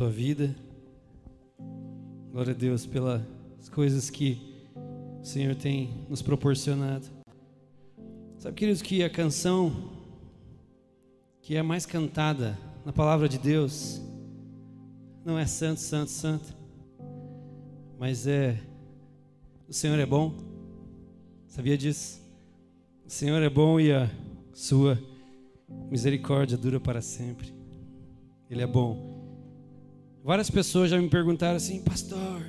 tua vida. Glória a Deus pelas coisas que o Senhor tem nos proporcionado. Sabe, queridos, que a canção que é mais cantada na palavra de Deus não é santo, santo, santo, mas é o Senhor é bom. Sabia disso? O Senhor é bom e a sua misericórdia dura para sempre. Ele é bom. Várias pessoas já me perguntaram assim, pastor,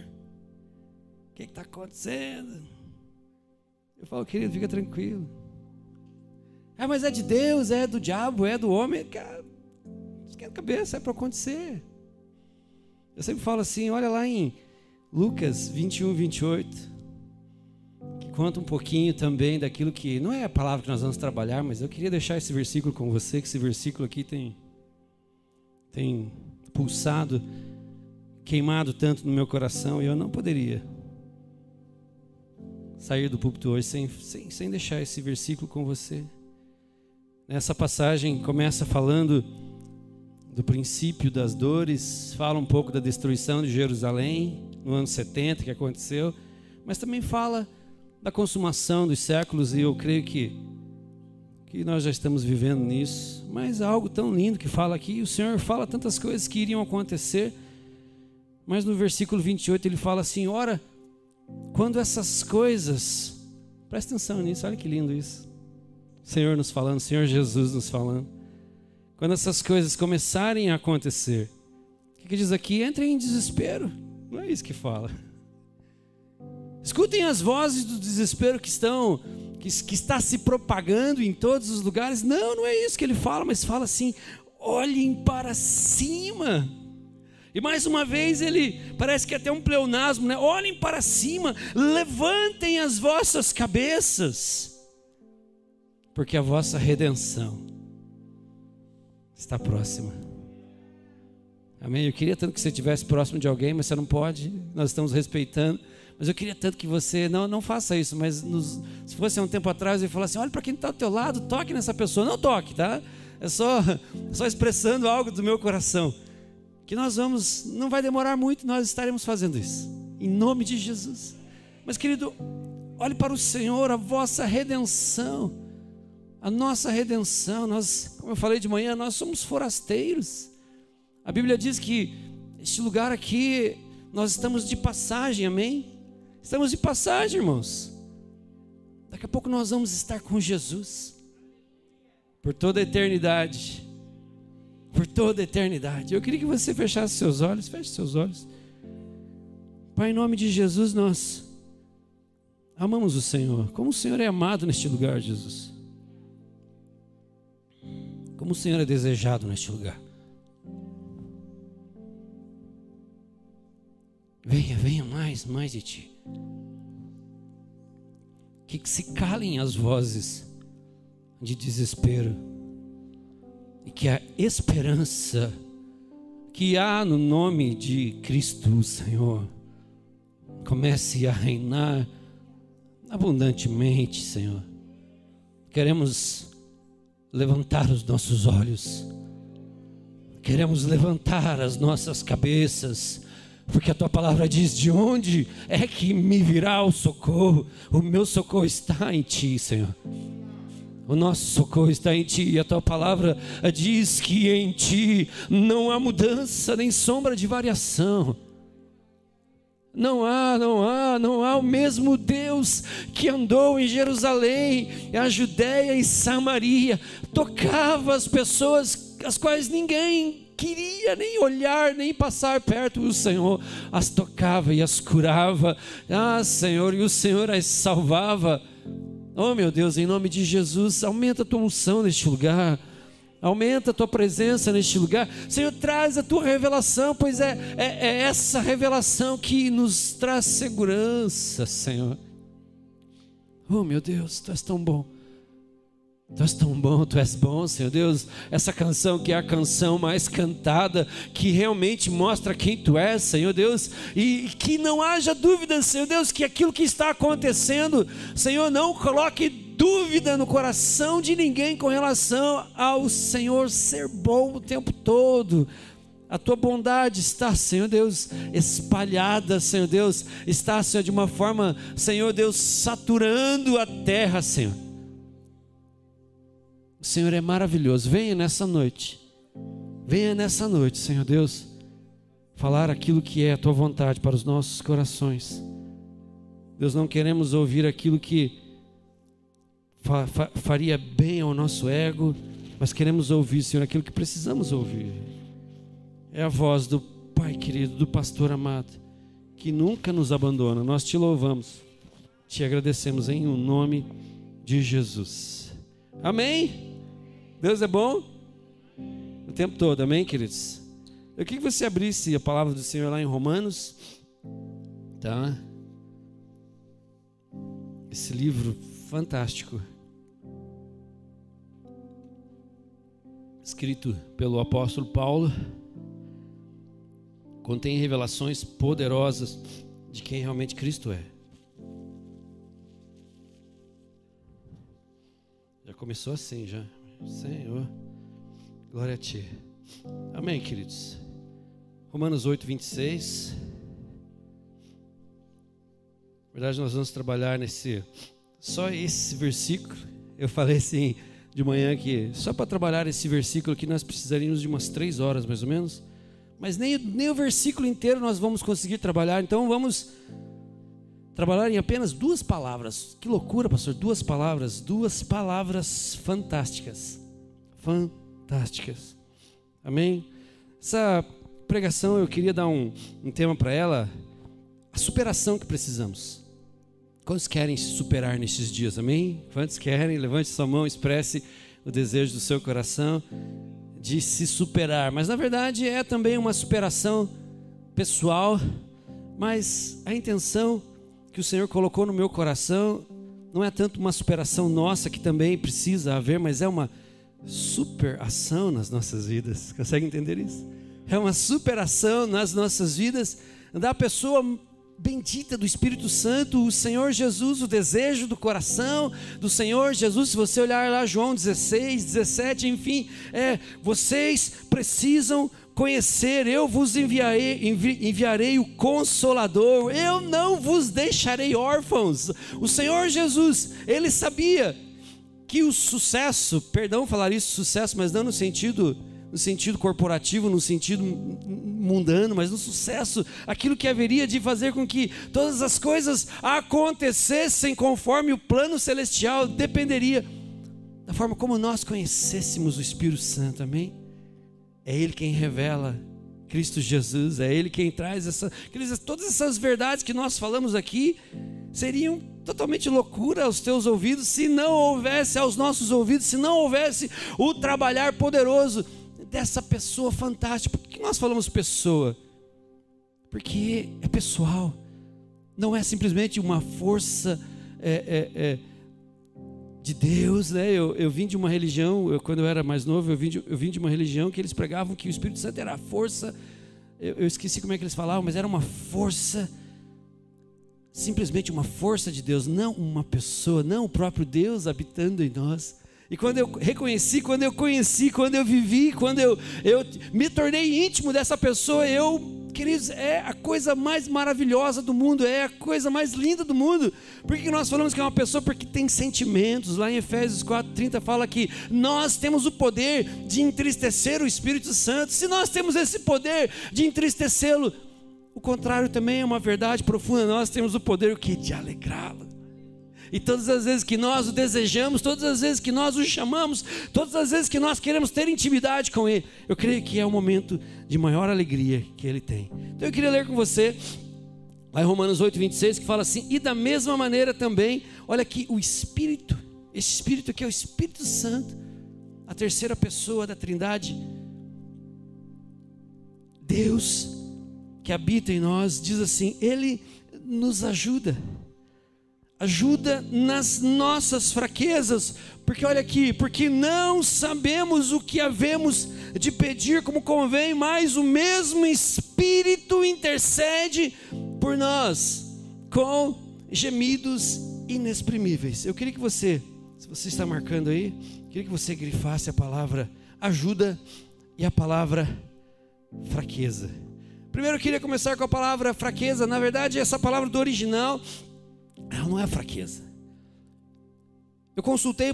o que está acontecendo? Eu falo, querido, fica tranquilo. Ah, mas é de Deus, é do diabo, é do homem. Cara, esquenta a cabeça, é para acontecer. Eu sempre falo assim, olha lá em Lucas 21, 28, que conta um pouquinho também daquilo que, não é a palavra que nós vamos trabalhar, mas eu queria deixar esse versículo com você, que esse versículo aqui tem tem pulsado, queimado tanto no meu coração e eu não poderia sair do púlpito hoje sem, sem, sem deixar esse versículo com você. Nessa passagem começa falando do princípio das dores, fala um pouco da destruição de Jerusalém no ano 70 que aconteceu, mas também fala da consumação dos séculos e eu creio que que nós já estamos vivendo nisso, mas há algo tão lindo que fala aqui, o Senhor fala tantas coisas que iriam acontecer, mas no versículo 28 ele fala assim: ora, quando essas coisas, presta atenção nisso, olha que lindo isso. Senhor nos falando, Senhor Jesus nos falando. Quando essas coisas começarem a acontecer, o que, que diz aqui? Entrem em desespero. Não é isso que fala. Escutem as vozes do desespero que estão que, que está se propagando em todos os lugares. Não, não é isso que ele fala, mas fala assim: olhem para cima. E mais uma vez ele parece que é até um pleonasmo, né? Olhem para cima, levantem as vossas cabeças, porque a vossa redenção está próxima. Amém? Eu queria tanto que você estivesse próximo de alguém, mas você não pode, nós estamos respeitando. Mas eu queria tanto que você, não, não faça isso, mas nos, se fosse um tempo atrás, eu ia falar assim: olha para quem está ao teu lado, toque nessa pessoa. Não toque, tá? É só, só expressando algo do meu coração. Que nós vamos, não vai demorar muito, nós estaremos fazendo isso. Em nome de Jesus. Mas querido, olhe para o Senhor, a vossa redenção. A nossa redenção, nós, como eu falei de manhã, nós somos forasteiros. A Bíblia diz que este lugar aqui, nós estamos de passagem, amém? Estamos de passagem, irmãos. Daqui a pouco nós vamos estar com Jesus por toda a eternidade. Por toda a eternidade. Eu queria que você fechasse seus olhos, feche seus olhos. Pai, em nome de Jesus, nós amamos o Senhor. Como o Senhor é amado neste lugar, Jesus. Como o Senhor é desejado neste lugar. Venha, venha mais, mais de ti que se calem as vozes de desespero. E que a esperança que há no nome de Cristo, Senhor, comece a reinar abundantemente, Senhor. Queremos levantar os nossos olhos, queremos levantar as nossas cabeças porque a tua palavra diz: de onde é que me virá o socorro? O meu socorro está em ti, Senhor. O nosso socorro está em ti, e a tua palavra diz que em ti não há mudança nem sombra de variação. Não há, não há, não há o mesmo Deus que andou em Jerusalém, a Judéia e Samaria, tocava as pessoas as quais ninguém queria nem olhar, nem passar perto. O Senhor as tocava e as curava. Ah, Senhor, e o Senhor as salvava. Oh, meu Deus, em nome de Jesus, aumenta a tua unção neste lugar. Aumenta a tua presença neste lugar. Senhor, traz a tua revelação, pois é, é, é essa revelação que nos traz segurança, Senhor. Oh, meu Deus, tu és tão bom. Tu és tão bom, tu és bom, Senhor Deus. Essa canção que é a canção mais cantada, que realmente mostra quem tu és, Senhor Deus, e que não haja dúvida, Senhor Deus, que aquilo que está acontecendo, Senhor, não coloque dúvida no coração de ninguém com relação ao Senhor ser bom o tempo todo. A tua bondade está, Senhor Deus, espalhada, Senhor Deus, está, Senhor, de uma forma, Senhor Deus, saturando a terra, Senhor. O Senhor é maravilhoso. Venha nessa noite, venha nessa noite, Senhor Deus, falar aquilo que é a tua vontade para os nossos corações. Deus, não queremos ouvir aquilo que fa fa faria bem ao nosso ego, mas queremos ouvir, Senhor, aquilo que precisamos ouvir é a voz do Pai querido, do pastor amado, que nunca nos abandona. Nós te louvamos, te agradecemos em o nome de Jesus. Amém? Deus é bom o tempo todo, amém, queridos? Eu queria que você abrisse a palavra do Senhor lá em Romanos, tá? Esse livro fantástico. Escrito pelo apóstolo Paulo contém revelações poderosas de quem realmente Cristo é. Já começou assim, já. Senhor, glória a Ti. Amém, queridos. Romanos 8, 26. Na verdade, nós vamos trabalhar nesse. Só esse versículo. Eu falei assim de manhã que só para trabalhar esse versículo aqui nós precisaríamos de umas três horas mais ou menos. Mas nem, nem o versículo inteiro nós vamos conseguir trabalhar, então vamos trabalhar em apenas duas palavras. Que loucura, pastor! Duas palavras, duas palavras fantásticas. Fantásticas. Amém? Essa pregação eu queria dar um, um tema para ela: a superação que precisamos. Quantos querem se superar nesses dias? Amém? Quantos querem? Levante sua mão, expresse o desejo do seu coração de se superar, mas na verdade é também uma superação pessoal, mas a intenção que o Senhor colocou no meu coração não é tanto uma superação nossa que também precisa haver, mas é uma superação nas nossas vidas. Consegue entender isso? É uma superação nas nossas vidas da pessoa bendita do Espírito Santo, o Senhor Jesus, o desejo do coração do Senhor Jesus. Se você olhar lá, João 16, 17, enfim, é, vocês precisam conhecer, eu vos enviarei, envi, enviarei o Consolador, eu não vos deixarei órfãos. O Senhor Jesus, ele sabia que o sucesso, perdão falar isso, sucesso, mas não no sentido no sentido corporativo, no sentido mundano, mas no sucesso, aquilo que haveria de fazer com que todas as coisas acontecessem conforme o plano celestial, dependeria da forma como nós conhecêssemos o Espírito Santo, amém? É Ele quem revela Cristo Jesus, é Ele quem traz essa, todas essas verdades que nós falamos aqui seriam totalmente loucura aos teus ouvidos se não houvesse aos nossos ouvidos, se não houvesse o trabalhar poderoso dessa pessoa fantástica. Por que nós falamos pessoa? Porque é pessoal, não é simplesmente uma força é, é, é, de Deus, né? Eu, eu vim de uma religião, eu, quando eu era mais novo, eu vim, de, eu vim de uma religião que eles pregavam que o Espírito Santo era a força, eu, eu esqueci como é que eles falavam, mas era uma força simplesmente uma força de Deus, não uma pessoa, não o próprio Deus habitando em nós. E quando eu reconheci, quando eu conheci, quando eu vivi, quando eu, eu me tornei íntimo dessa pessoa, eu, queridos, é a coisa mais maravilhosa do mundo, é a coisa mais linda do mundo. Por que nós falamos que é uma pessoa? Porque tem sentimentos. Lá em Efésios 4,30 fala que nós temos o poder de entristecer o Espírito Santo. Se nós temos esse poder de entristecê-lo, o contrário também é uma verdade profunda. Nós temos o poder o que? De alegrá-lo. E todas as vezes que nós o desejamos, todas as vezes que nós o chamamos, todas as vezes que nós queremos ter intimidade com Ele, eu creio que é o momento de maior alegria que Ele tem. Então eu queria ler com você, lá em Romanos 8, 26, que fala assim: E da mesma maneira também, olha aqui, o Espírito, esse Espírito que é o Espírito Santo, a terceira pessoa da Trindade, Deus que habita em nós, diz assim: Ele nos ajuda ajuda nas nossas fraquezas, porque olha aqui, porque não sabemos o que havemos de pedir como convém, mas o mesmo Espírito intercede por nós com gemidos inexprimíveis. Eu queria que você, se você está marcando aí, queria que você grifasse a palavra ajuda e a palavra fraqueza. Primeiro eu queria começar com a palavra fraqueza. Na verdade, essa palavra do original, ela não é fraqueza. Eu consultei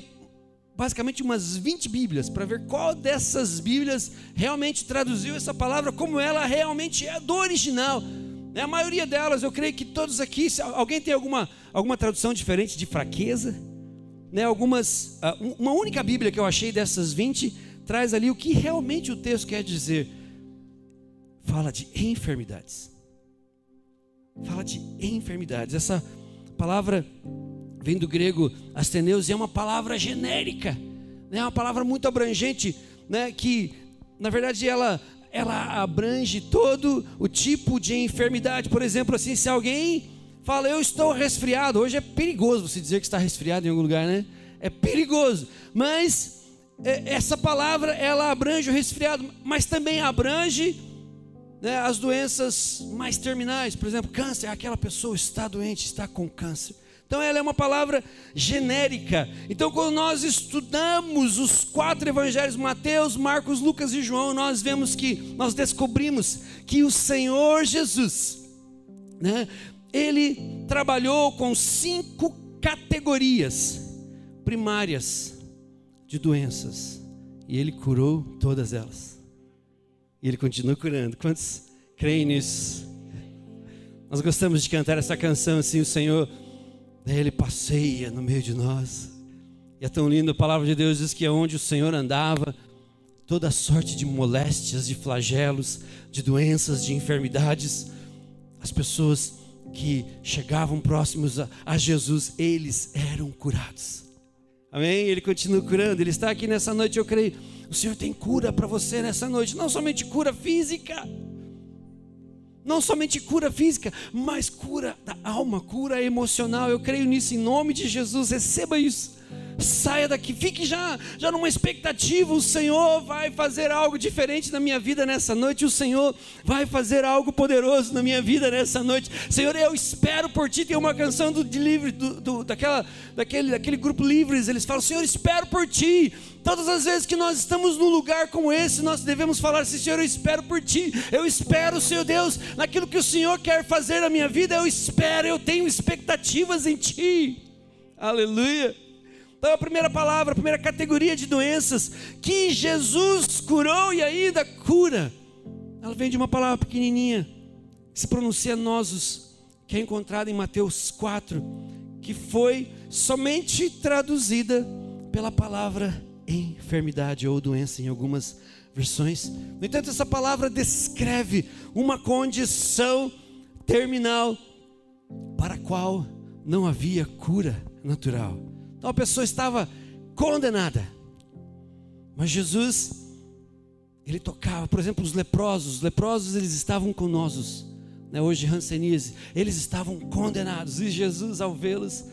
basicamente umas 20 Bíblias para ver qual dessas Bíblias realmente traduziu essa palavra como ela realmente é do original. Né, a maioria delas, eu creio que todos aqui, alguém tem alguma, alguma tradução diferente de fraqueza? Né, algumas, ah, uma única Bíblia que eu achei dessas 20 traz ali o que realmente o texto quer dizer. Fala de enfermidades. Fala de enfermidades. Essa palavra vem do grego asteneus e é uma palavra genérica, né? é uma palavra muito abrangente, né? que na verdade ela, ela abrange todo o tipo de enfermidade. Por exemplo, assim, se alguém fala, eu estou resfriado, hoje é perigoso você dizer que está resfriado em algum lugar, né? É perigoso, mas é, essa palavra ela abrange o resfriado, mas também abrange né, as doenças mais terminais, por exemplo, câncer, aquela pessoa está doente, está com câncer. Então ela é uma palavra genérica. Então quando nós estudamos os quatro evangelhos, Mateus, Marcos, Lucas e João, nós vemos que nós descobrimos que o Senhor Jesus, né, ele trabalhou com cinco categorias primárias de doenças e ele curou todas elas. E ele continua curando. Quantos creem nisso? Nós gostamos de cantar essa canção assim, o Senhor ele passeia no meio de nós. E é tão lindo, a palavra de Deus diz que onde o Senhor andava, toda sorte de moléstias, de flagelos, de doenças, de enfermidades, as pessoas que chegavam próximos a, a Jesus, eles eram curados. Amém? Ele continua curando, ele está aqui nessa noite, eu creio. O Senhor tem cura para você nessa noite, não somente cura física, não somente cura física, mas cura da alma, cura emocional. Eu creio nisso em nome de Jesus. Receba isso. Saia daqui, fique já, já numa expectativa. O Senhor vai fazer algo diferente na minha vida nessa noite. O Senhor vai fazer algo poderoso na minha vida nessa noite. Senhor, eu espero por ti. Tem uma canção do, de livre, do, do, daquela, daquele, daquele grupo Livres. Eles falam: Senhor, espero por ti. Todas as vezes que nós estamos num lugar como esse, nós devemos falar assim: Senhor, eu espero por ti. Eu espero, Senhor Deus, naquilo que o Senhor quer fazer na minha vida. Eu espero, eu tenho expectativas em ti. Aleluia. Então a primeira palavra, a primeira categoria de doenças que Jesus curou e ainda cura, ela vem de uma palavra pequenininha, que se pronuncia nosos, que é encontrada em Mateus 4, que foi somente traduzida pela palavra enfermidade ou doença em algumas versões. No entanto, essa palavra descreve uma condição terminal para a qual não havia cura natural. Então a pessoa estava condenada. Mas Jesus, ele tocava, por exemplo, os leprosos. Os leprosos, eles estavam conosos. Né? Hoje, Hanseníase, eles estavam condenados. E Jesus, ao vê-los,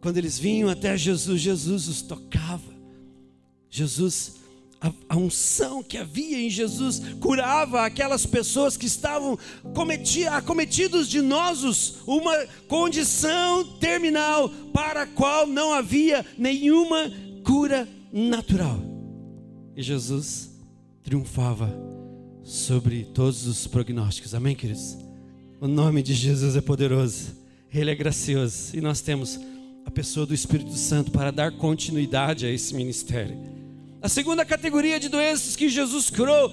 quando eles vinham até Jesus, Jesus os tocava. Jesus a, unção que havia em Jesus curava aquelas pessoas que estavam cometi, acometidos de nosos, uma condição terminal para a qual não havia nenhuma cura natural. E Jesus triunfava sobre todos os prognósticos. Amém, queridos? O nome de Jesus é poderoso, Ele é gracioso e nós temos a pessoa do Espírito Santo para dar continuidade a esse ministério. A segunda categoria de doenças que Jesus curou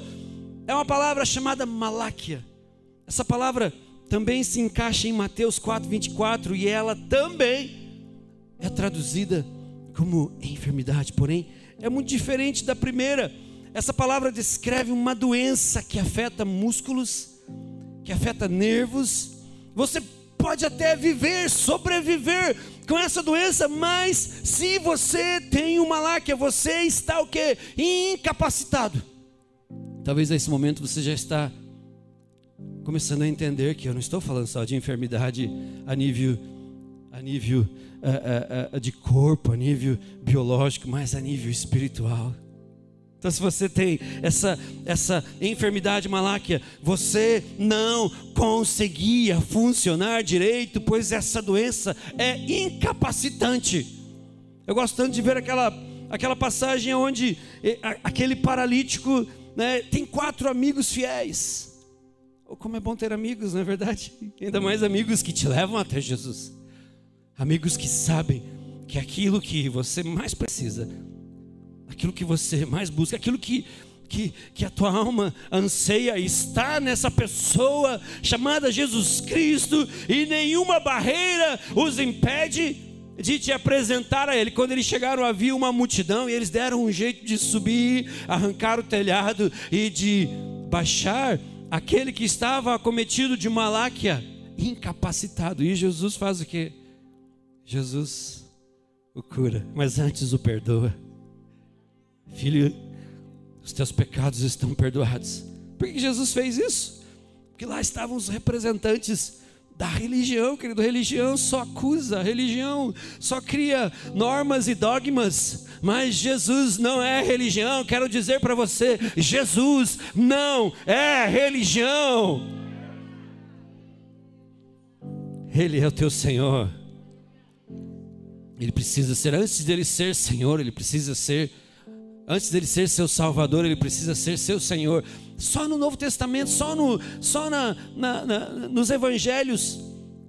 é uma palavra chamada maláquia. Essa palavra também se encaixa em Mateus 4:24 e ela também é traduzida como enfermidade, porém é muito diferente da primeira. Essa palavra descreve uma doença que afeta músculos, que afeta nervos. Você pode até viver, sobreviver com essa doença, mas se você tem uma láquia, você está o que? Incapacitado. Talvez nesse momento você já está começando a entender que eu não estou falando só de enfermidade a nível, a nível uh, uh, uh, de corpo, a nível biológico, mas a nível espiritual. Então, se você tem essa, essa enfermidade maláquia, você não conseguia funcionar direito, pois essa doença é incapacitante. Eu gosto tanto de ver aquela, aquela passagem onde aquele paralítico, né, tem quatro amigos fiéis. Ou como é bom ter amigos, não é verdade? Ainda mais amigos que te levam até Jesus. Amigos que sabem que aquilo que você mais precisa, aquilo que você mais busca, aquilo que que, que a tua alma anseia está nessa pessoa chamada Jesus Cristo, e nenhuma barreira os impede de te apresentar a Ele. Quando eles chegaram, havia uma multidão e eles deram um jeito de subir, arrancar o telhado e de baixar aquele que estava acometido de maláquia, incapacitado. E Jesus faz o que? Jesus o cura, mas antes o perdoa. Filho, os teus pecados estão perdoados. Por que Jesus fez isso? Porque lá estavam os representantes da religião, querido. Religião só acusa, religião só cria normas e dogmas, mas Jesus não é religião. Quero dizer para você: Jesus não é religião. Ele é o teu Senhor. Ele precisa ser, antes dele ser Senhor, ele precisa ser Antes dele ser seu Salvador, ele precisa ser seu Senhor. Só no Novo Testamento, só, no, só na, na, na, nos Evangelhos,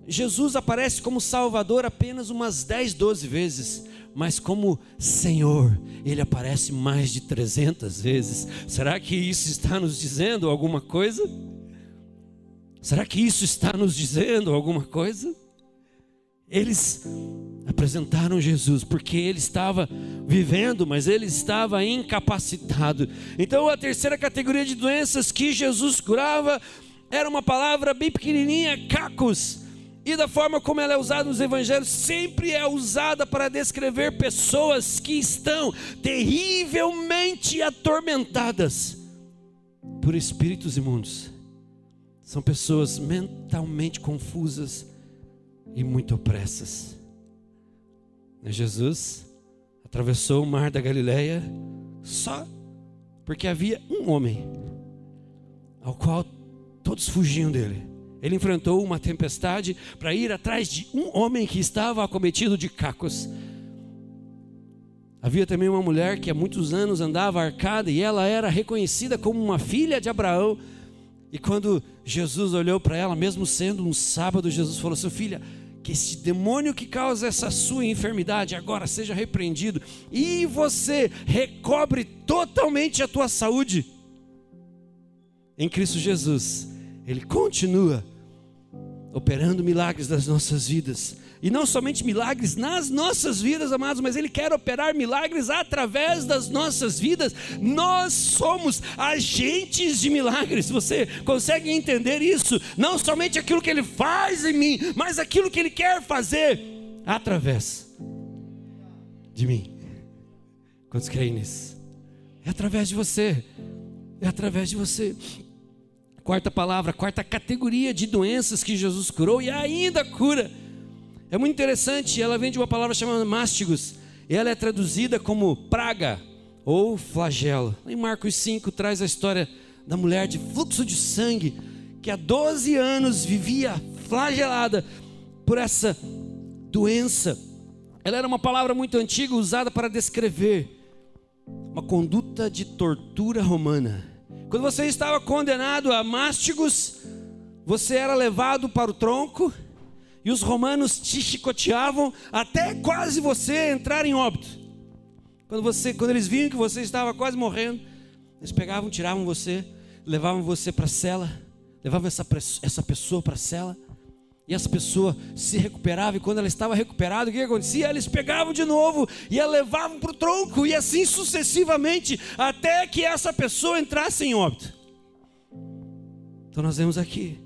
Jesus aparece como Salvador apenas umas 10, 12 vezes. Mas como Senhor, ele aparece mais de 300 vezes. Será que isso está nos dizendo alguma coisa? Será que isso está nos dizendo alguma coisa? Eles apresentaram Jesus porque ele estava vivendo, mas ele estava incapacitado. Então, a terceira categoria de doenças que Jesus curava era uma palavra bem pequenininha, cacos. E da forma como ela é usada nos evangelhos, sempre é usada para descrever pessoas que estão terrivelmente atormentadas por espíritos imundos. São pessoas mentalmente confusas e muito opressas. Jesus atravessou o mar da Galileia só porque havia um homem ao qual todos fugiam dele. Ele enfrentou uma tempestade para ir atrás de um homem que estava acometido de cacos. Havia também uma mulher que há muitos anos andava arcada e ela era reconhecida como uma filha de Abraão. E quando Jesus olhou para ela, mesmo sendo um sábado, Jesus falou: Sua filha, que esse demônio que causa essa sua enfermidade agora seja repreendido e você recobre totalmente a tua saúde. Em Cristo Jesus, Ele continua operando milagres das nossas vidas. E não somente milagres nas nossas vidas, amados, mas Ele quer operar milagres através das nossas vidas. Nós somos agentes de milagres. Você consegue entender isso? Não somente aquilo que Ele faz em mim, mas aquilo que Ele quer fazer através de mim. Quantos creem nisso? É através de você. É através de você. Quarta palavra, quarta categoria de doenças que Jesus curou e ainda cura é muito interessante, ela vem de uma palavra chamada mastigos, e ela é traduzida como praga ou flagelo. Em Marcos 5 traz a história da mulher de fluxo de sangue, que há 12 anos vivia flagelada por essa doença. Ela era uma palavra muito antiga usada para descrever uma conduta de tortura romana. Quando você estava condenado a mastigos, você era levado para o tronco e os romanos te chicoteavam até quase você entrar em óbito. Quando, você, quando eles viam que você estava quase morrendo, eles pegavam, tiravam você, levavam você para a cela, levavam essa, essa pessoa para a cela, e essa pessoa se recuperava, e quando ela estava recuperada, o que acontecia? Eles pegavam de novo e a levavam para o tronco, e assim sucessivamente, até que essa pessoa entrasse em óbito. Então nós vemos aqui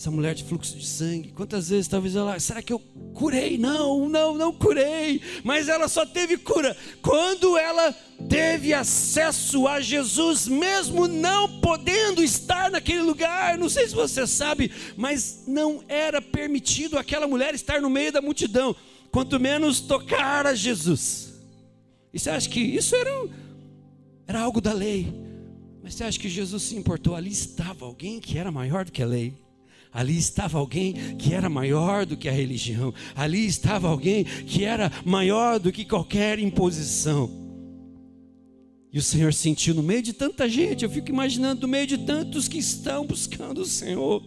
essa mulher de fluxo de sangue, quantas vezes talvez ela, será que eu curei? Não, não, não curei. Mas ela só teve cura quando ela teve acesso a Jesus, mesmo não podendo estar naquele lugar. Não sei se você sabe, mas não era permitido aquela mulher estar no meio da multidão, quanto menos tocar a Jesus. E você acha que isso era, era algo da lei? Mas você acha que Jesus se importou? Ali estava alguém que era maior do que a lei. Ali estava alguém que era maior do que a religião. Ali estava alguém que era maior do que qualquer imposição. E o Senhor sentiu no meio de tanta gente, eu fico imaginando no meio de tantos que estão buscando o Senhor.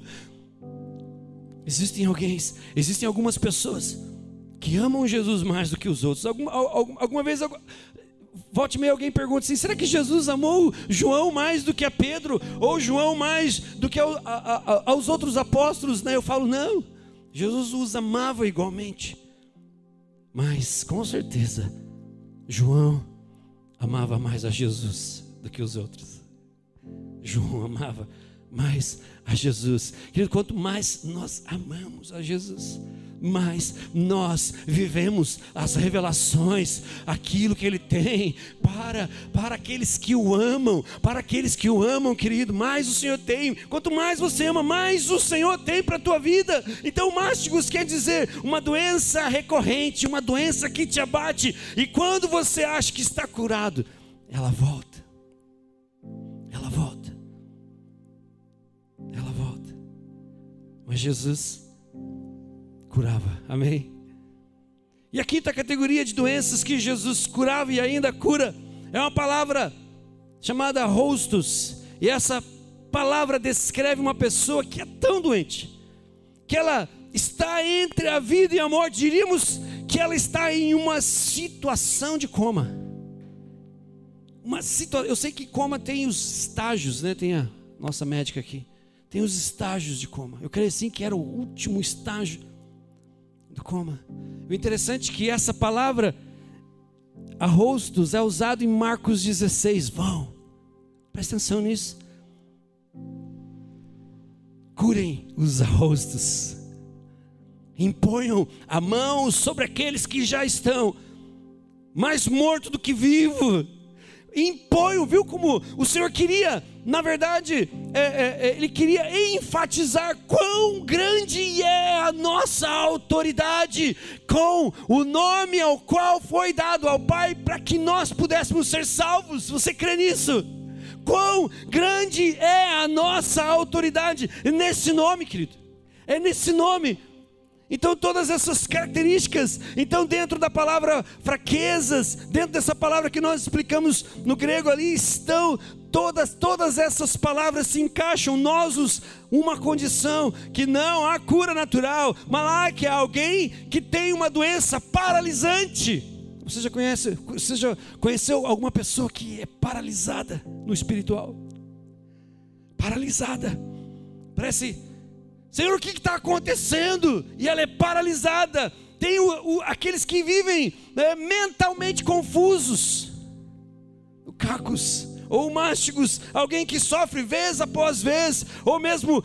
Existem alguém, existem algumas pessoas que amam Jesus mais do que os outros. Alguma, alguma vez, volte meio alguém pergunta assim: será que Jesus amou João mais do que a Pedro? Ou João mais do que a, a, aos outros apóstolos? Né? Eu falo, não. Jesus os amava igualmente. Mas com certeza, João amava mais a Jesus do que os outros. João amava mais a Jesus. Querido, quanto mais nós amamos a Jesus, mais nós vivemos as revelações, aquilo que Ele tem para, para aqueles que o amam, para aqueles que o amam, querido, mais o Senhor tem. Quanto mais você ama, mais o Senhor tem para a tua vida. Então, mástigos quer dizer uma doença recorrente, uma doença que te abate, e quando você acha que está curado, ela volta. Ela volta. Ela volta. Mas Jesus curava. Amém? E a quinta categoria de doenças que Jesus curava e ainda cura é uma palavra chamada rostos. E essa palavra descreve uma pessoa que é tão doente, que ela está entre a vida e a morte, diríamos que ela está em uma situação de coma. Uma situa eu sei que coma tem os estágios, né? Tem a nossa médica aqui. Tem os estágios de coma. Eu creio assim que era o último estágio coma. O interessante é que essa palavra arrostos é usado em Marcos 16. Vão, presta atenção nisso. Curem os arrostos, imponham a mão sobre aqueles que já estão mais mortos do que vivos impõe, viu como o Senhor queria, na verdade, é, é, é, Ele queria enfatizar quão grande é a nossa autoridade com o nome ao qual foi dado ao Pai para que nós pudéssemos ser salvos. Você crê nisso? Quão grande é a nossa autoridade nesse nome, querido? É nesse nome então, todas essas características, então, dentro da palavra fraquezas, dentro dessa palavra que nós explicamos no grego ali, estão todas, todas essas palavras se encaixam. Nós, uma condição que não há cura natural, Malaque é alguém que tem uma doença paralisante. Você já conhece, você já conheceu alguma pessoa que é paralisada no espiritual? Paralisada, parece Senhor, o que está acontecendo? E ela é paralisada. Tem o, o, aqueles que vivem né, mentalmente confusos, o cacos ou mástigos, alguém que sofre vez após vez, ou mesmo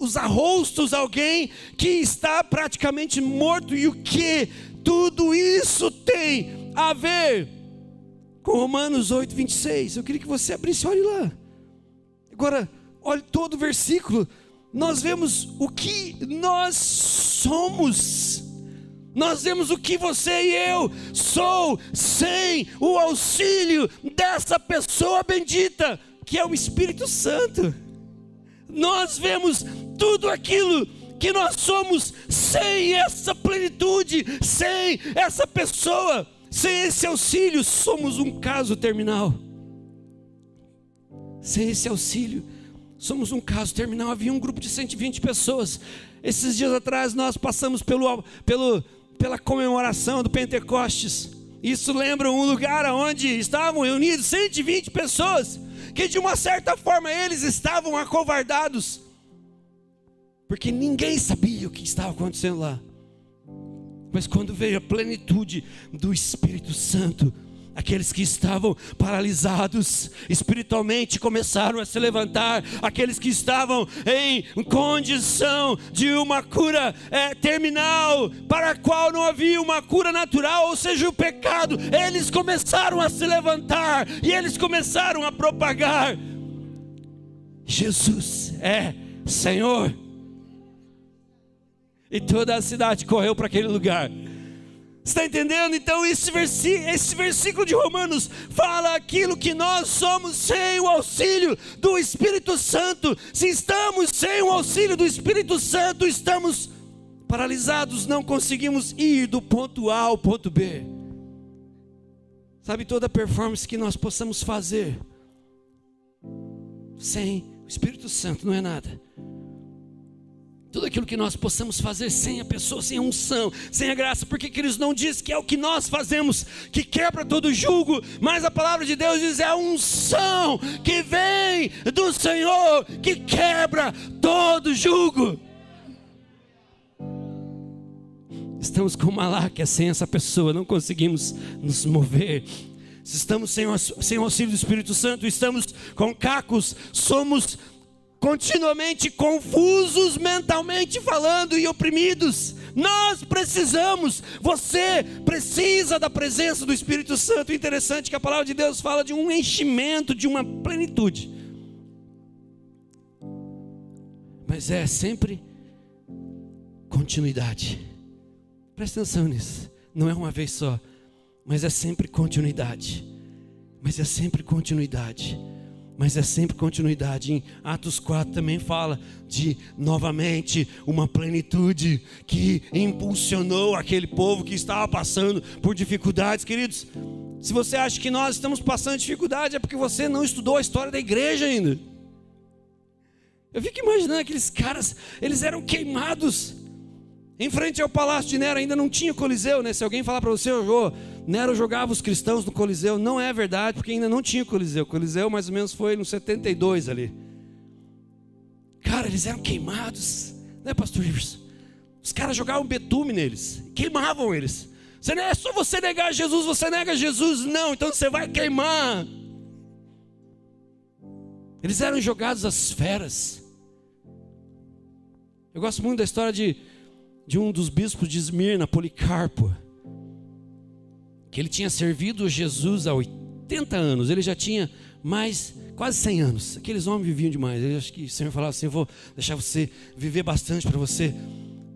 os arrostos, alguém que está praticamente morto, e o que tudo isso tem a ver com Romanos 8, 26. Eu queria que você abrisse, olhe lá. Agora, olhe todo o versículo nós vemos o que nós somos. Nós vemos o que você e eu sou sem o auxílio dessa pessoa bendita, que é o Espírito Santo. Nós vemos tudo aquilo que nós somos sem essa plenitude, sem essa pessoa, sem esse auxílio, somos um caso terminal. Sem esse auxílio, Somos um caso terminal. Havia um grupo de 120 pessoas. Esses dias atrás nós passamos pelo, pelo, pela comemoração do Pentecostes. Isso lembra um lugar onde estavam reunidos 120 pessoas, que de uma certa forma eles estavam acovardados, porque ninguém sabia o que estava acontecendo lá. Mas quando veio a plenitude do Espírito Santo, Aqueles que estavam paralisados espiritualmente começaram a se levantar. Aqueles que estavam em condição de uma cura é, terminal, para a qual não havia uma cura natural, ou seja, o pecado, eles começaram a se levantar e eles começaram a propagar: Jesus é Senhor. E toda a cidade correu para aquele lugar. Está entendendo? Então, esse, esse versículo de Romanos fala aquilo que nós somos sem o auxílio do Espírito Santo. Se estamos sem o auxílio do Espírito Santo, estamos paralisados, não conseguimos ir do ponto A ao ponto B. Sabe, toda performance que nós possamos fazer sem o Espírito Santo não é nada. Tudo aquilo que nós possamos fazer sem a pessoa, sem a unção, sem a graça, porque que eles não diz que é o que nós fazemos que quebra todo jugo, mas a palavra de Deus diz é a unção que vem do Senhor que quebra todo jugo. Estamos com Malaquia, sem essa pessoa não conseguimos nos mover. Se estamos sem, sem o auxílio do Espírito Santo, estamos com cacos, somos continuamente confusos mentalmente falando e oprimidos. Nós precisamos, você precisa da presença do Espírito Santo. Interessante que a palavra de Deus fala de um enchimento, de uma plenitude. Mas é sempre continuidade. Presta atenção nisso. Não é uma vez só, mas é sempre continuidade. Mas é sempre continuidade mas é sempre continuidade. Em Atos 4 também fala de novamente uma plenitude que impulsionou aquele povo que estava passando por dificuldades, queridos. Se você acha que nós estamos passando dificuldade, é porque você não estudou a história da igreja ainda. Eu fico imaginando aqueles caras, eles eram queimados em frente ao palácio de Nero, ainda não tinha Coliseu, né? Se alguém falar para você, oh, Nero jogava os cristãos no Coliseu. Não é verdade, porque ainda não tinha Coliseu. Coliseu mais ou menos foi no 72 ali. Cara, eles eram queimados, né, pastor Rivers? Os caras jogavam betume neles, queimavam eles. Você não é só você negar Jesus, você nega Jesus, não, então você vai queimar. Eles eram jogados às feras. Eu gosto muito da história de, de um dos bispos de Esmirna, Policarpo que ele tinha servido Jesus há 80 anos, ele já tinha mais quase 100 anos. Aqueles homens viviam demais. Ele acho que o Senhor falava assim: "Eu vou deixar você viver bastante para você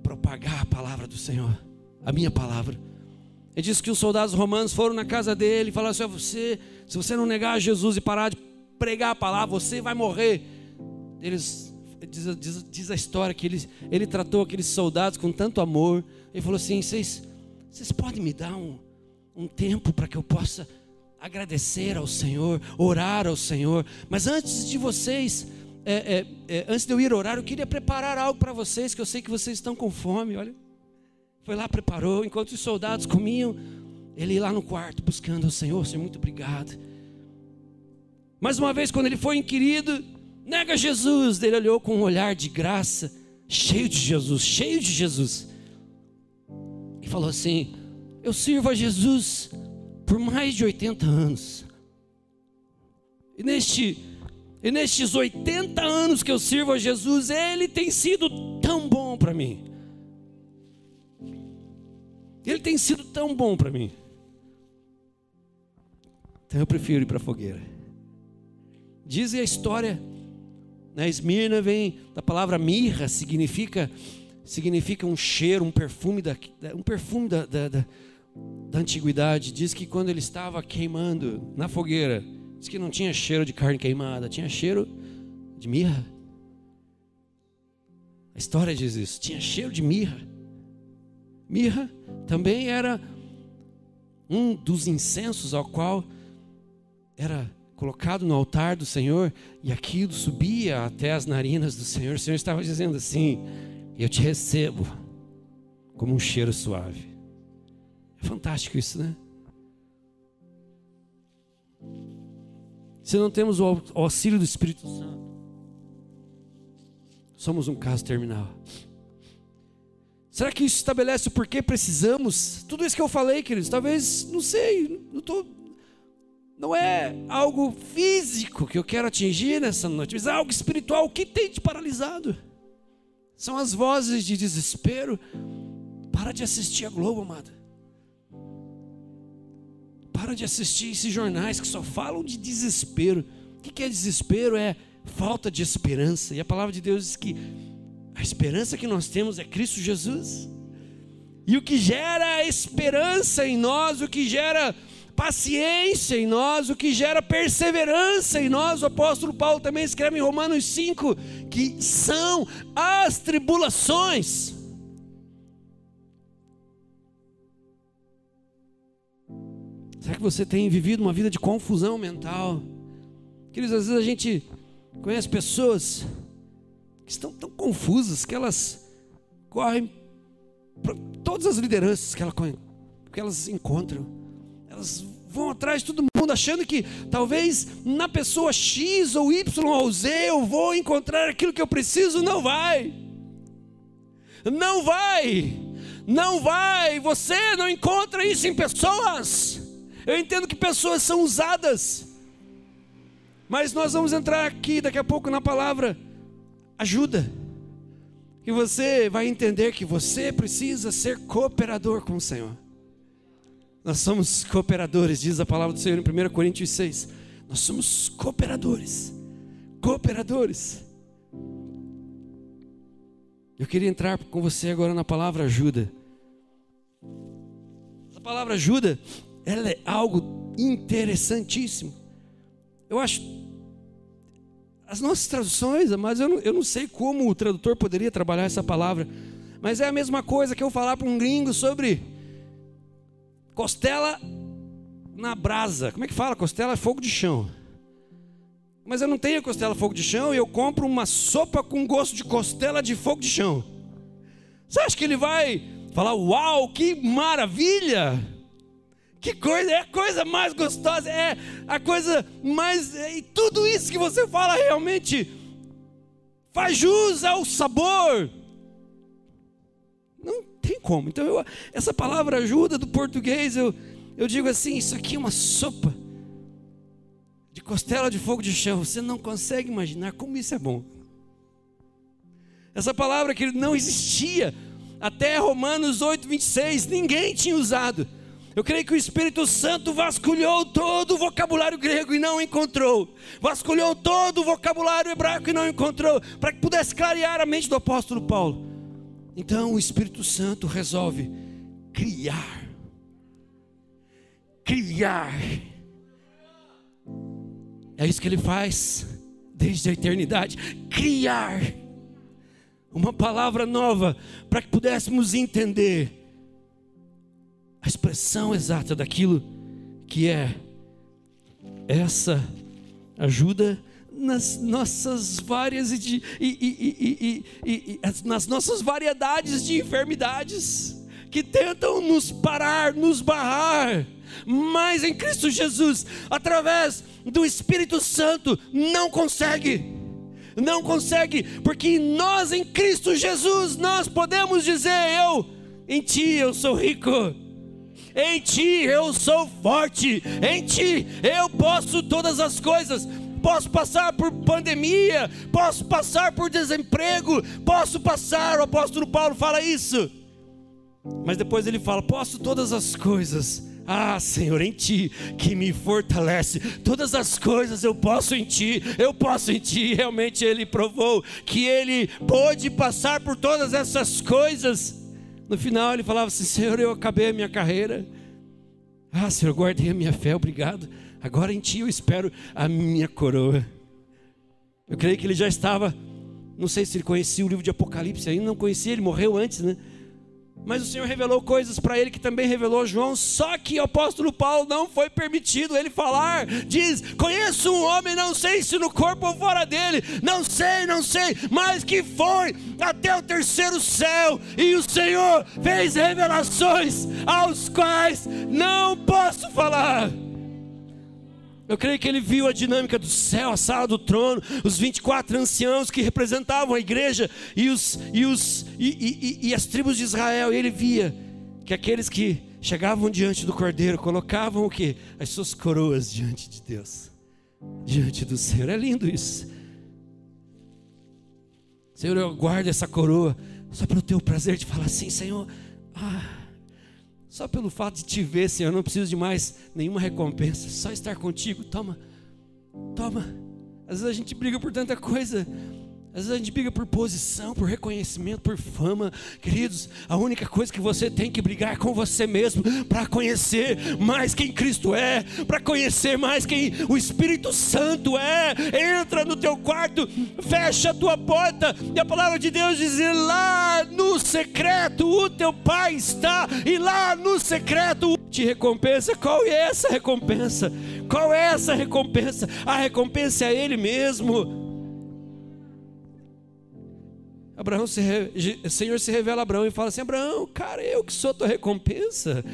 propagar a palavra do Senhor, a minha palavra". Ele disse que os soldados romanos foram na casa dele e falaram assim: "Você, se você não negar Jesus e parar de pregar a palavra, você vai morrer". Eles diz, diz, diz a história que ele, ele tratou aqueles soldados com tanto amor. Ele falou assim: "Vocês vocês podem me dar um um tempo para que eu possa agradecer ao Senhor, orar ao Senhor. Mas antes de vocês, é, é, é, antes de eu ir orar, eu queria preparar algo para vocês, que eu sei que vocês estão com fome. Olha, foi lá, preparou. Enquanto os soldados comiam, ele ia lá no quarto buscando ao Senhor. Senhor, muito obrigado. Mais uma vez, quando ele foi inquirido, nega Jesus. Ele olhou com um olhar de graça, cheio de Jesus, cheio de Jesus. E falou assim: eu sirvo a Jesus por mais de 80 anos. E, neste, e nestes 80 anos que eu sirvo a Jesus, Ele tem sido tão bom para mim. Ele tem sido tão bom para mim. Então eu prefiro ir para a fogueira. Dizem a história, na né, Esmirna vem da palavra mirra, significa significa um cheiro, um perfume da, um perfume da, da, da da antiguidade diz que quando ele estava queimando na fogueira, diz que não tinha cheiro de carne queimada, tinha cheiro de mirra. A história diz isso, tinha cheiro de mirra. Mirra também era um dos incensos ao qual era colocado no altar do Senhor e aquilo subia até as narinas do Senhor. O Senhor estava dizendo assim: Eu te recebo como um cheiro suave. É fantástico isso, né? Se não temos o auxílio do Espírito Santo, somos um caso terminal. Será que isso estabelece o porquê precisamos? Tudo isso que eu falei, queridos, talvez, não sei, não, tô, não é algo físico que eu quero atingir nessa noite, mas é algo espiritual. Que tem te paralisado? São as vozes de desespero. Para de assistir a Globo, amada. Para de assistir esses jornais que só falam de desespero. O que é desespero? É falta de esperança. E a palavra de Deus diz que a esperança que nós temos é Cristo Jesus. E o que gera esperança em nós, o que gera paciência em nós, o que gera perseverança em nós, o apóstolo Paulo também escreve em Romanos 5 que são as tribulações. Será que você tem vivido uma vida de confusão mental? Queridos, às vezes a gente conhece pessoas que estão tão confusas que elas correm para todas as lideranças que, ela, que elas encontram. Elas vão atrás de todo mundo achando que talvez na pessoa X ou Y ou Z eu vou encontrar aquilo que eu preciso. Não vai. Não vai. Não vai. Você não encontra isso em pessoas. Eu entendo que pessoas são usadas. Mas nós vamos entrar aqui daqui a pouco na palavra ajuda. E você vai entender que você precisa ser cooperador com o Senhor. Nós somos cooperadores, diz a palavra do Senhor em 1 Coríntios 6. Nós somos cooperadores. Cooperadores. Eu queria entrar com você agora na palavra ajuda. Essa palavra ajuda ela é algo interessantíssimo. Eu acho. As nossas traduções, mas eu não, eu não sei como o tradutor poderia trabalhar essa palavra. Mas é a mesma coisa que eu falar para um gringo sobre costela na brasa. Como é que fala? Costela é fogo de chão. Mas eu não tenho costela fogo de chão e eu compro uma sopa com gosto de costela de fogo de chão. Você acha que ele vai falar, uau, que maravilha? Que coisa, é a coisa mais gostosa, é a coisa mais. É, e tudo isso que você fala realmente faz jus ao sabor. Não tem como. Então, eu, essa palavra ajuda do português, eu, eu digo assim: isso aqui é uma sopa de costela de fogo de chão. Você não consegue imaginar como isso é bom. Essa palavra que não existia até Romanos 8, 26, ninguém tinha usado. Eu creio que o Espírito Santo vasculhou todo o vocabulário grego e não encontrou. Vasculhou todo o vocabulário hebraico e não encontrou, para que pudesse clarear a mente do apóstolo Paulo. Então o Espírito Santo resolve criar. Criar. É isso que ele faz desde a eternidade criar uma palavra nova para que pudéssemos entender a expressão exata daquilo que é essa ajuda nas nossas várias e, e, e, nas nossas variedades de enfermidades que tentam nos parar, nos barrar, mas em Cristo Jesus, através do Espírito Santo, não consegue. Não consegue, porque nós em Cristo Jesus nós podemos dizer eu em ti eu sou rico em ti eu sou forte, em ti eu posso todas as coisas. Posso passar por pandemia, posso passar por desemprego, posso passar, o apóstolo Paulo fala isso. Mas depois ele fala: posso todas as coisas. Ah, Senhor, em Ti que me fortalece. Todas as coisas eu posso em Ti, eu posso em Ti. Realmente Ele provou que Ele pôde passar por todas essas coisas. No final ele falava assim: Senhor, eu acabei a minha carreira. Ah, Senhor, guardei a minha fé, obrigado. Agora em Ti eu espero a minha coroa. Eu creio que ele já estava, não sei se ele conhecia o livro de Apocalipse ainda, não conhecia, ele morreu antes, né? Mas o Senhor revelou coisas para ele que também revelou João, só que o apóstolo Paulo não foi permitido ele falar. Diz: Conheço um homem, não sei se no corpo ou fora dele, não sei, não sei, mas que foi até o terceiro céu, e o Senhor fez revelações aos quais não posso falar. Eu creio que ele viu a dinâmica do céu, a sala do trono, os 24 anciãos que representavam a igreja e, os, e, os, e, e, e as tribos de Israel. E ele via que aqueles que chegavam diante do cordeiro colocavam o que? As suas coroas diante de Deus, diante do Senhor. É lindo isso. Senhor, eu guardo essa coroa só para o teu prazer de falar assim, Senhor. Ah, só pelo fato de te ver, Senhor, não preciso de mais nenhuma recompensa. Só estar contigo, toma, toma. Às vezes a gente briga por tanta coisa. Às vezes a gente briga por posição, por reconhecimento, por fama. Queridos, a única coisa que você tem que brigar é com você mesmo para conhecer mais quem Cristo é, para conhecer mais quem o Espírito Santo é. Entra no teu quarto, fecha a tua porta e a palavra de Deus diz: lá no secreto o teu Pai está, e lá no secreto te recompensa. Qual é essa recompensa? Qual é essa recompensa? A recompensa é Ele mesmo. Abraão se, o Senhor se revela a Abraão e fala assim: Abraão, cara, eu que sou tua recompensa,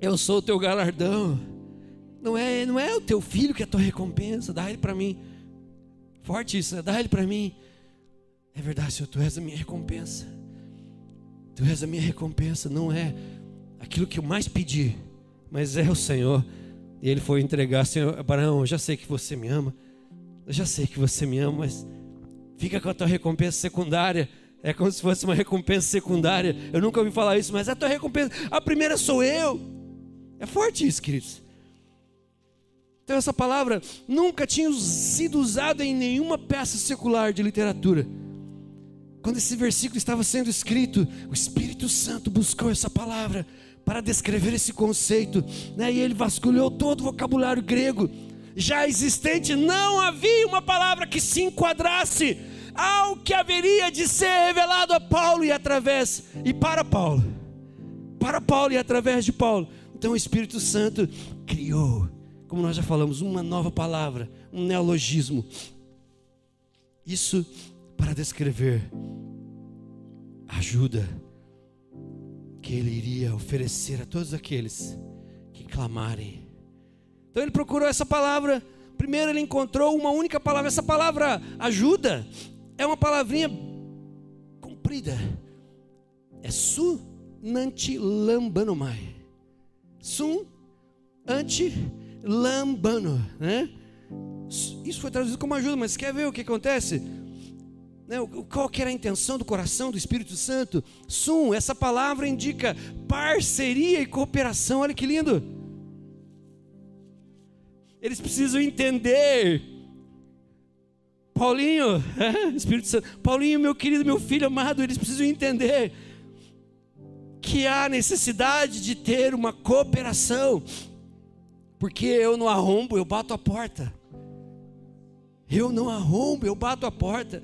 eu sou o teu galardão. Não é, não é o teu filho que é a tua recompensa, dá ele para mim. Forte isso, né? dá ele para mim. É verdade, Senhor, tu és a minha recompensa. Tu és a minha recompensa, não é aquilo que eu mais pedi, mas é o Senhor. E ele foi entregar, Senhor, Abraão, eu já sei que você me ama, eu já sei que você me ama, mas fica com a tua recompensa secundária. É como se fosse uma recompensa secundária. Eu nunca ouvi falar isso, mas é a tua recompensa. A primeira sou eu. É forte isso, queridos. Então, essa palavra nunca tinha sido usada em nenhuma peça secular de literatura. Quando esse versículo estava sendo escrito, o Espírito Santo buscou essa palavra para descrever esse conceito, né? e ele vasculhou todo o vocabulário grego já existente. Não havia uma palavra que se enquadrasse ao que haveria de ser revelado a Paulo e através e para Paulo, para Paulo e através de Paulo. Então o Espírito Santo criou, como nós já falamos, uma nova palavra, um neologismo. Isso para descrever ajuda que ele iria oferecer a todos aqueles que clamarem. Então ele procurou essa palavra. Primeiro ele encontrou uma única palavra. Essa palavra ajuda é uma palavrinha comprida. É sunanti lambanomai. Sun anti lambano, né? Isso foi traduzido como ajuda, mas quer ver o que acontece? Né, qual que era a intenção do coração do Espírito Santo? Sum, essa palavra indica parceria e cooperação. Olha que lindo. Eles precisam entender. Paulinho, Espírito Santo, Paulinho, meu querido, meu filho amado, eles precisam entender que há necessidade de ter uma cooperação, porque eu não arrombo, eu bato a porta. Eu não arrombo, eu bato a porta.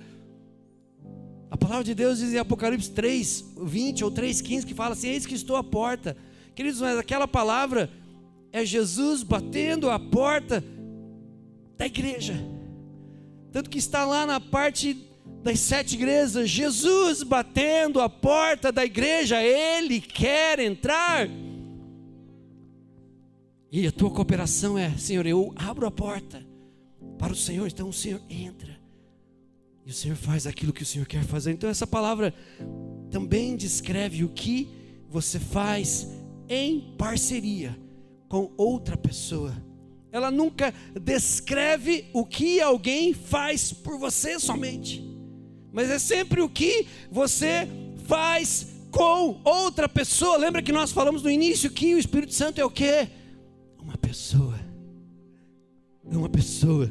A palavra de Deus diz em Apocalipse 3, 20 ou 3, 15, que fala assim: Eis que estou à porta. Queridos, mas aquela palavra é Jesus batendo a porta da igreja. Tanto que está lá na parte das sete igrejas, Jesus batendo a porta da igreja, Ele quer entrar. E a tua cooperação é, Senhor, eu abro a porta para o Senhor, então o Senhor entra. E o Senhor faz aquilo que o Senhor quer fazer. Então, essa palavra também descreve o que você faz em parceria com outra pessoa. Ela nunca descreve o que alguém faz por você somente, mas é sempre o que você faz com outra pessoa. Lembra que nós falamos no início que o Espírito Santo é o que? Uma pessoa. É uma pessoa.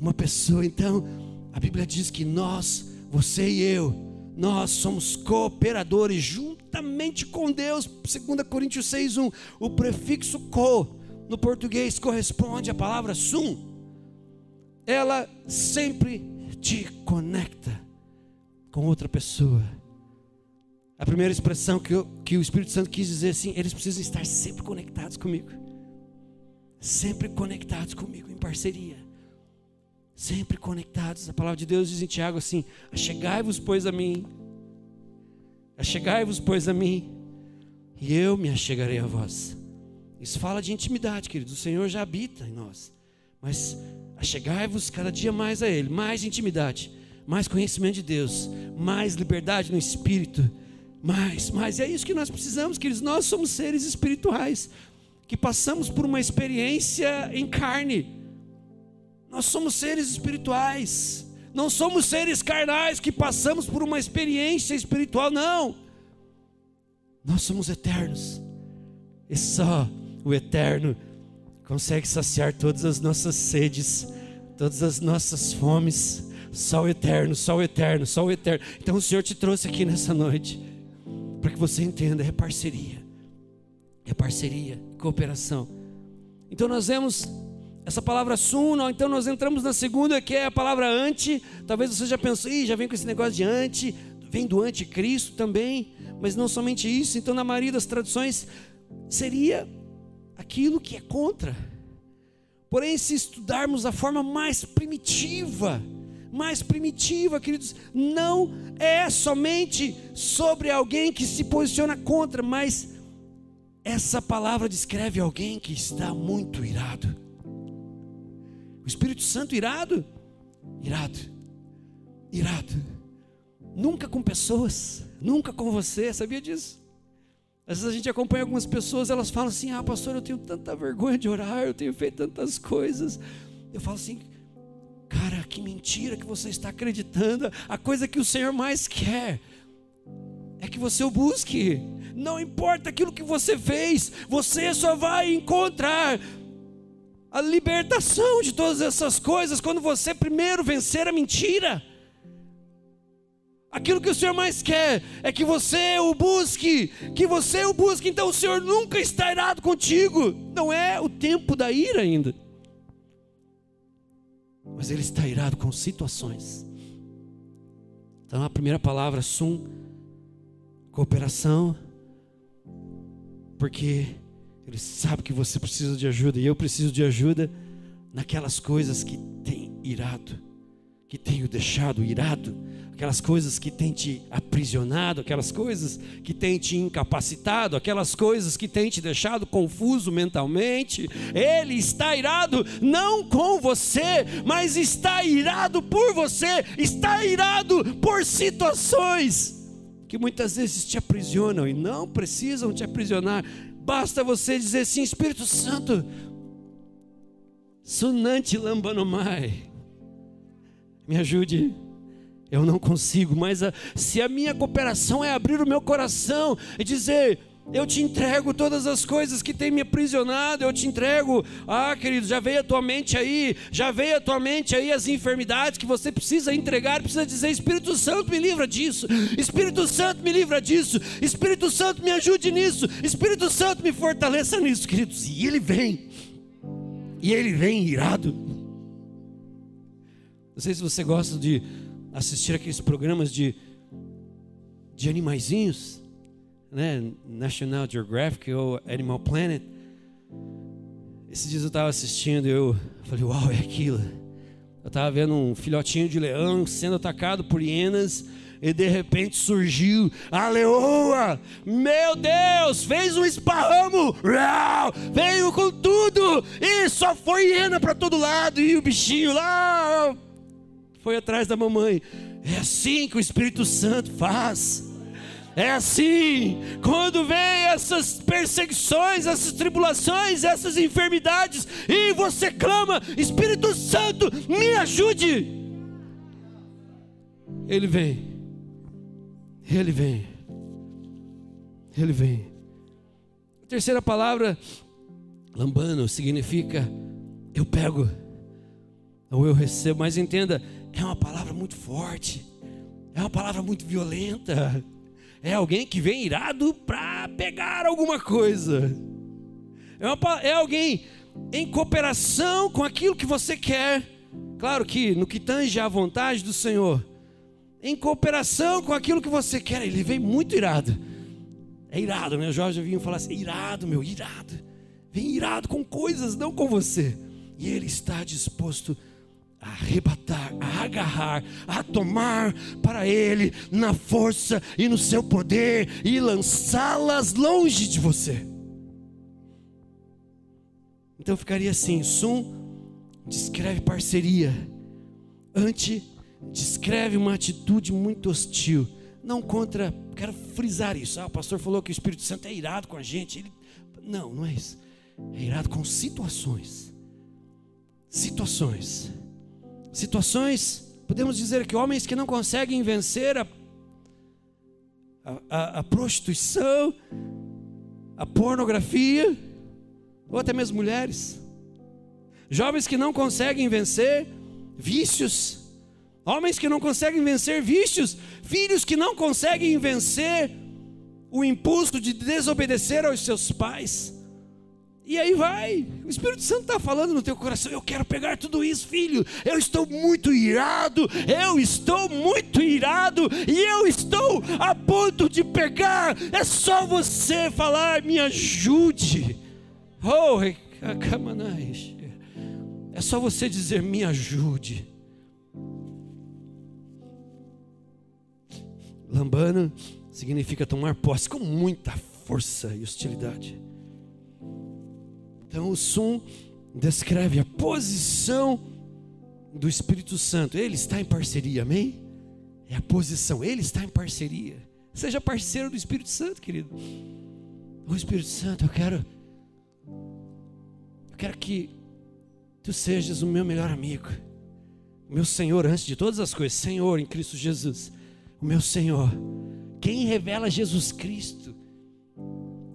Uma pessoa. Então, a Bíblia diz que nós, você e eu, nós somos cooperadores juntamente com Deus. 2 Coríntios 6:1. O prefixo co no português corresponde à palavra sum. Ela sempre te conecta com outra pessoa. A primeira expressão que, eu, que o Espírito Santo quis dizer assim, eles precisam estar sempre conectados comigo. Sempre conectados comigo, em parceria sempre conectados. A palavra de Deus diz em Tiago assim: Achegai-vos, pois, a mim. Achegai-vos, pois, a mim, e eu me achegarei a vós. Isso fala de intimidade, queridos. O Senhor já habita em nós. Mas achegai-vos cada dia mais a Ele, mais intimidade, mais conhecimento de Deus, mais liberdade no espírito, mais, mais. E é isso que nós precisamos, queridos. Nós somos seres espirituais que passamos por uma experiência em carne nós somos seres espirituais. Não somos seres carnais que passamos por uma experiência espiritual, não. Nós somos eternos. E só o eterno consegue saciar todas as nossas sedes, todas as nossas fomes. Só o eterno, só o eterno, só o eterno. Então o Senhor te trouxe aqui nessa noite para que você entenda, é parceria. É parceria, cooperação. Então nós vemos essa palavra sum, então nós entramos na segunda, que é a palavra anti. Talvez você já pensou, Ih, já vem com esse negócio de anti, vem do anticristo também, mas não somente isso. Então, na maioria das traduções, seria aquilo que é contra. Porém, se estudarmos a forma mais primitiva, mais primitiva, queridos, não é somente sobre alguém que se posiciona contra, mas essa palavra descreve alguém que está muito irado. O Espírito Santo irado, irado, irado. Nunca com pessoas, nunca com você, sabia disso? Às vezes a gente acompanha algumas pessoas, elas falam assim: Ah, pastor, eu tenho tanta vergonha de orar, eu tenho feito tantas coisas. Eu falo assim, cara, que mentira que você está acreditando. A coisa que o Senhor mais quer é que você o busque. Não importa aquilo que você fez, você só vai encontrar a libertação de todas essas coisas quando você primeiro vencer a mentira. Aquilo que o Senhor mais quer é que você o busque, que você o busque. Então o Senhor nunca está irado contigo. Não é o tempo da ira ainda. Mas Ele está irado com situações. Então a primeira palavra, sum, cooperação, porque Ele sabe que você precisa de ajuda e eu preciso de ajuda naquelas coisas que tem irado, que tenho deixado irado aquelas coisas que têm te aprisionado, aquelas coisas que têm te incapacitado, aquelas coisas que têm te deixado confuso mentalmente. Ele está irado não com você, mas está irado por você, está irado por situações que muitas vezes te aprisionam e não precisam te aprisionar. Basta você dizer sim, Espírito Santo, Sunante Lambanomai, me ajude eu não consigo, mas a, se a minha cooperação é abrir o meu coração e dizer: eu te entrego todas as coisas que têm me aprisionado, eu te entrego, ah, querido, já veio a tua mente aí, já veio a tua mente aí as enfermidades que você precisa entregar, precisa dizer: Espírito Santo me livra disso, Espírito Santo me livra disso, Espírito Santo me ajude nisso, Espírito Santo me fortaleça nisso, queridos. E ele vem, e ele vem irado. Não sei se você gosta de assistir aqueles programas de, de animaizinhos, né? National Geographic ou Animal Planet. Esses dias eu estava assistindo e eu falei, uau, é aquilo. Eu estava vendo um filhotinho de leão sendo atacado por hienas e de repente surgiu a leoa. Meu Deus, fez um esparramo, veio com tudo e só foi hiena para todo lado e o bichinho lá foi atrás da mamãe. É assim que o Espírito Santo faz. É assim, quando vem essas perseguições, essas tribulações, essas enfermidades, e você clama: Espírito Santo, me ajude. Ele vem, ele vem, ele vem. A terceira palavra, lambano, significa eu pego, ou eu recebo, mas entenda, é uma palavra muito forte, é uma palavra muito violenta. É alguém que vem irado para pegar alguma coisa. É, uma, é alguém em cooperação com aquilo que você quer. Claro que no que tange à vontade do Senhor, em cooperação com aquilo que você quer, ele vem muito irado. É irado, né? O Jorge vinha falar assim: irado, meu, irado. Vem irado com coisas, não com você. E ele está disposto a a arrebatar, a agarrar, a tomar para Ele na força e no seu poder e lançá-las longe de você. Então ficaria assim: sum descreve parceria, ante descreve uma atitude muito hostil, não contra. Quero frisar isso. Ah, o pastor falou que o Espírito Santo é irado com a gente. Ele, não, não é isso. É irado com situações. Situações situações, podemos dizer que homens que não conseguem vencer a, a, a prostituição, a pornografia, ou até mesmo mulheres, jovens que não conseguem vencer vícios, homens que não conseguem vencer vícios, filhos que não conseguem vencer o impulso de desobedecer aos seus pais. E aí vai, o Espírito Santo está falando no teu coração: eu quero pegar tudo isso, filho. Eu estou muito irado, eu estou muito irado, e eu estou a ponto de pegar. É só você falar, me ajude. Oh, é só você dizer, me ajude. Lambano significa tomar posse com muita força e hostilidade. Então o som descreve a posição do Espírito Santo. Ele está em parceria, amém? É a posição, ele está em parceria. Seja parceiro do Espírito Santo, querido. O Espírito Santo, eu quero eu quero que tu sejas o meu melhor amigo. Meu Senhor antes de todas as coisas, Senhor em Cristo Jesus. O meu Senhor. Quem revela Jesus Cristo?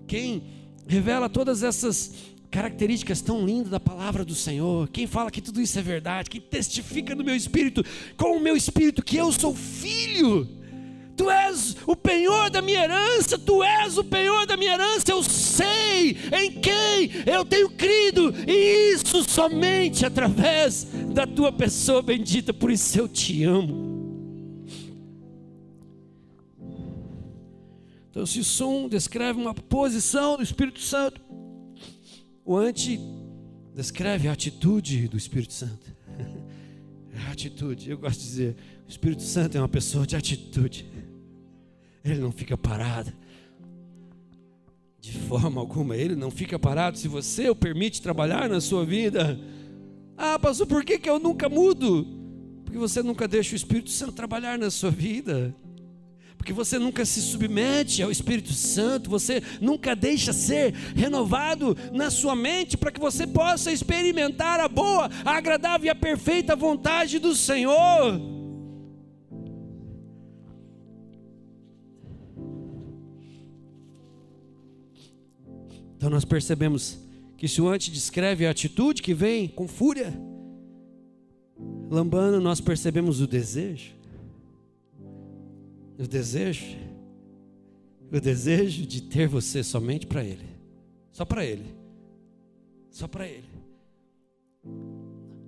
Quem revela todas essas características tão lindas da palavra do Senhor, quem fala que tudo isso é verdade, quem testifica no meu espírito, com o meu espírito, que eu sou filho. Tu és o penhor da minha herança, tu és o penhor da minha herança, eu sei em quem eu tenho crido, e isso somente através da tua pessoa bendita, por isso eu te amo. Então, se o som descreve uma posição do Espírito Santo, o anti descreve a atitude do Espírito Santo. a atitude, eu gosto de dizer, o Espírito Santo é uma pessoa de atitude. Ele não fica parado. De forma alguma, ele não fica parado se você o permite trabalhar na sua vida. Ah, pastor, por que, que eu nunca mudo? Porque você nunca deixa o Espírito Santo trabalhar na sua vida porque você nunca se submete ao Espírito Santo, você nunca deixa ser renovado na sua mente para que você possa experimentar a boa, a agradável e a perfeita vontade do Senhor. Então nós percebemos que se o antes descreve a atitude que vem com fúria, lambando, nós percebemos o desejo o desejo, o desejo de ter você somente para Ele, só para Ele, só para Ele.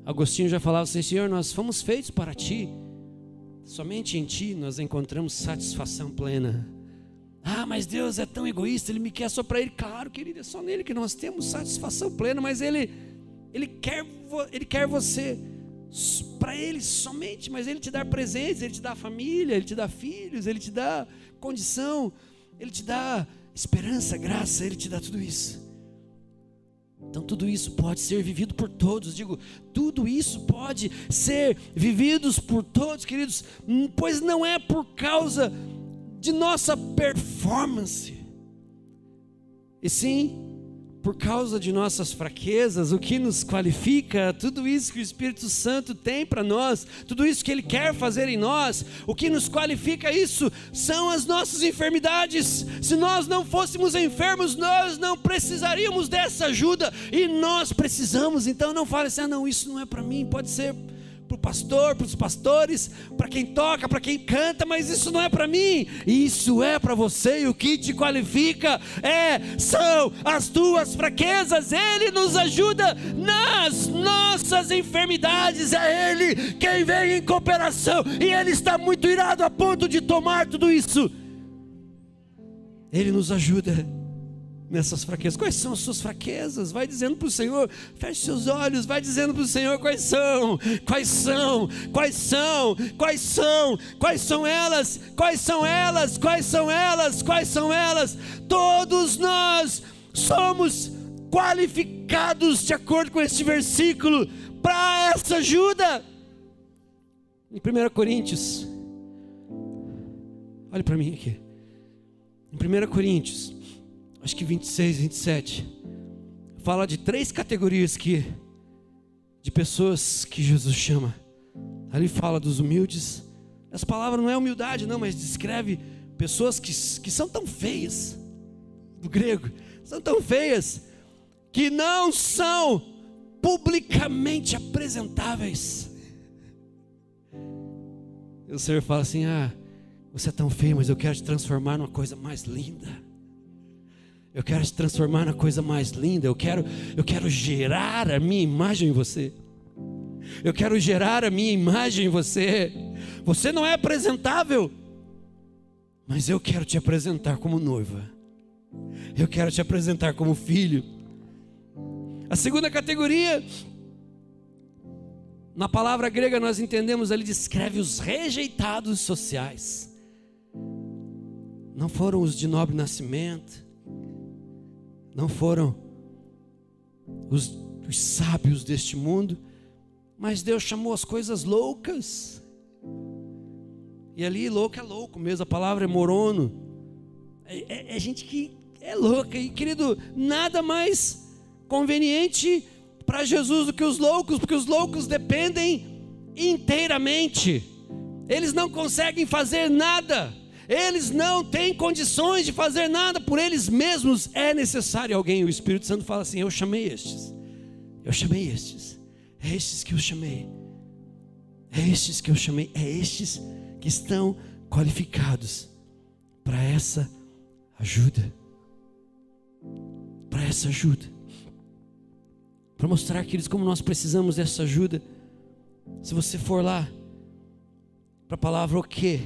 Agostinho já falava assim: Senhor, nós fomos feitos para Ti, somente em Ti nós encontramos satisfação plena. Ah, mas Deus é tão egoísta, Ele me quer só para Ele. Claro, querido, é só nele que nós temos satisfação plena, mas Ele, Ele, quer, Ele quer você para Ele somente, mas Ele te dá presentes, Ele te dá família, Ele te dá filhos, Ele te dá condição, Ele te dá esperança, graça, Ele te dá tudo isso. Então tudo isso pode ser vivido por todos. Digo, tudo isso pode ser vividos por todos, queridos, pois não é por causa de nossa performance. E sim por causa de nossas fraquezas, o que nos qualifica, tudo isso que o Espírito Santo tem para nós, tudo isso que Ele quer fazer em nós, o que nos qualifica isso são as nossas enfermidades. Se nós não fôssemos enfermos, nós não precisaríamos dessa ajuda e nós precisamos. Então não fale assim, ah, não, isso não é para mim, pode ser para o pastor, para os pastores, para quem toca, para quem canta, mas isso não é para mim, isso é para você, e o que te qualifica é são as tuas fraquezas, Ele nos ajuda nas nossas enfermidades, é Ele quem vem em cooperação, e Ele está muito irado a ponto de tomar tudo isso. Ele nos ajuda nessas fraquezas. Quais são as suas fraquezas? Vai dizendo para o Senhor, feche seus olhos, vai dizendo para o Senhor quais são, quais são, quais são, quais são, quais são elas, quais são elas, quais são elas, quais são elas. Todos nós somos qualificados de acordo com este versículo para essa ajuda. Em 1 Coríntios, olhe para mim aqui. Em 1 Coríntios acho que 26, 27, fala de três categorias que de pessoas que Jesus chama. Ali fala dos humildes. Essa palavra não é humildade, não, mas descreve pessoas que, que são tão feias, do grego, são tão feias, que não são publicamente apresentáveis. E o Senhor fala assim: Ah, você é tão feio, mas eu quero te transformar numa coisa mais linda Eu quero te transformar na coisa mais linda. Eu quero, eu quero gerar a minha imagem em você. Eu quero gerar a minha imagem em você. Você não é apresentável, mas eu quero te apresentar como noiva. Eu quero te apresentar como filho. A segunda categoria, na palavra grega nós entendemos, ele descreve os rejeitados sociais. Não foram os de nobre nascimento, não foram os, os sábios deste mundo, mas Deus chamou as coisas loucas. E ali, louco é louco mesmo, a palavra é morono. É, é, é gente que é louca. E querido, nada mais conveniente para Jesus do que os loucos, porque os loucos dependem inteiramente. Eles não conseguem fazer nada. Eles não têm condições de fazer nada por eles mesmos. É necessário alguém. O Espírito Santo fala assim: Eu chamei estes. Eu chamei estes. É estes que eu chamei. É estes que eu chamei. É estes que estão qualificados para essa ajuda. Para essa ajuda. Para mostrar, queridos, como nós precisamos dessa ajuda. Se você for lá, para a palavra o quê?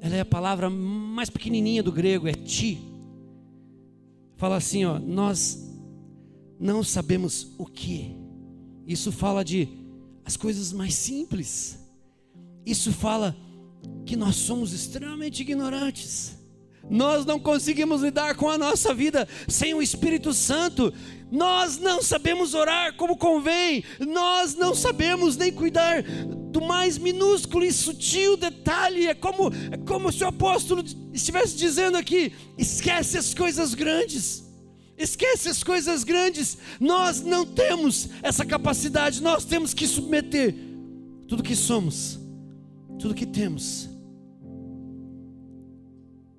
Ela é a palavra mais pequenininha do grego, é ti. Fala assim, ó, nós não sabemos o que. Isso fala de as coisas mais simples. Isso fala que nós somos extremamente ignorantes. Nós não conseguimos lidar com a nossa vida sem o Espírito Santo. Nós não sabemos orar como convém. Nós não sabemos nem cuidar do mais minúsculo e sutil detalhe. É como, é como se o apóstolo estivesse dizendo aqui: esquece as coisas grandes. Esquece as coisas grandes. Nós não temos essa capacidade. Nós temos que submeter tudo que somos, tudo que temos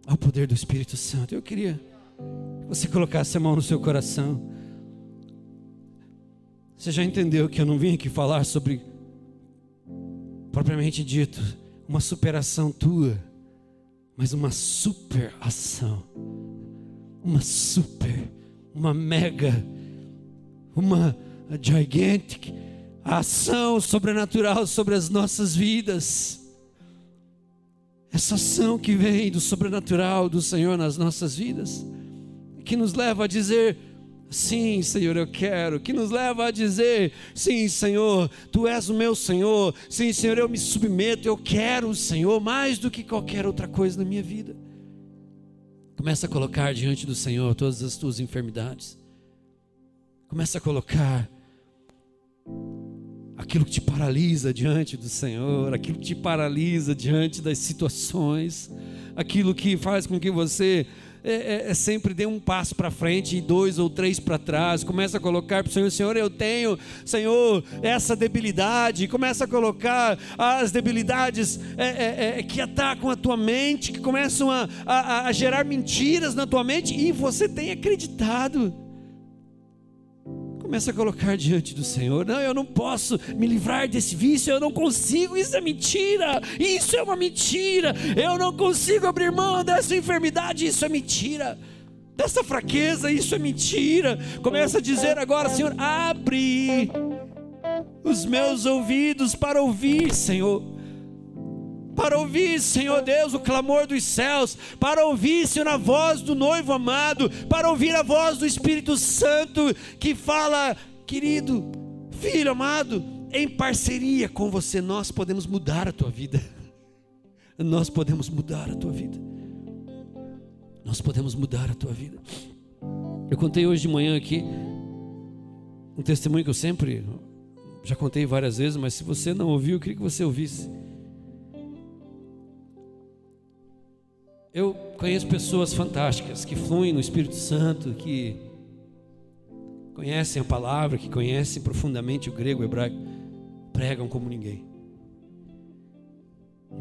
ao poder do Espírito Santo. Eu queria que você colocasse a mão no seu coração. Você já entendeu que eu não vim aqui falar sobre, propriamente dito, uma superação tua, mas uma superação, uma super, uma mega, uma gigantic ação sobrenatural sobre as nossas vidas. Essa ação que vem do sobrenatural do Senhor nas nossas vidas, que nos leva a dizer: Sim, Senhor, eu quero. Que nos leva a dizer: Sim, Senhor, Tu és o meu Senhor. Sim, Senhor, eu me submeto. Eu quero o Senhor mais do que qualquer outra coisa na minha vida. Começa a colocar diante do Senhor todas as tuas enfermidades. Começa a colocar aquilo que te paralisa diante do Senhor, aquilo que te paralisa diante das situações, aquilo que faz com que você é, é, é sempre dê um passo para frente e dois ou três para trás. Começa a colocar para o Senhor: Senhor, eu tenho, Senhor, essa debilidade. Começa a colocar as debilidades é, é, é que atacam a tua mente, que começam a, a, a gerar mentiras na tua mente e você tem acreditado. Começa a colocar diante do Senhor. Não, eu não posso me livrar desse vício, eu não consigo, isso é mentira. Isso é uma mentira. Eu não consigo abrir mão dessa enfermidade, isso é mentira. Dessa fraqueza, isso é mentira. Começa a dizer agora, Senhor, abre os meus ouvidos para ouvir, Senhor para ouvir, Senhor Deus, o clamor dos céus, para ouvir, Senhor, a voz do noivo amado, para ouvir a voz do Espírito Santo que fala, querido, filho amado, em parceria com você, nós podemos mudar a tua vida. Nós podemos mudar a tua vida. Nós podemos mudar a tua vida. Eu contei hoje de manhã aqui um testemunho que eu sempre já contei várias vezes, mas se você não ouviu, eu queria que você ouvisse. Eu conheço pessoas fantásticas que fluem no Espírito Santo, que conhecem a palavra, que conhecem profundamente o grego, o hebraico, pregam como ninguém.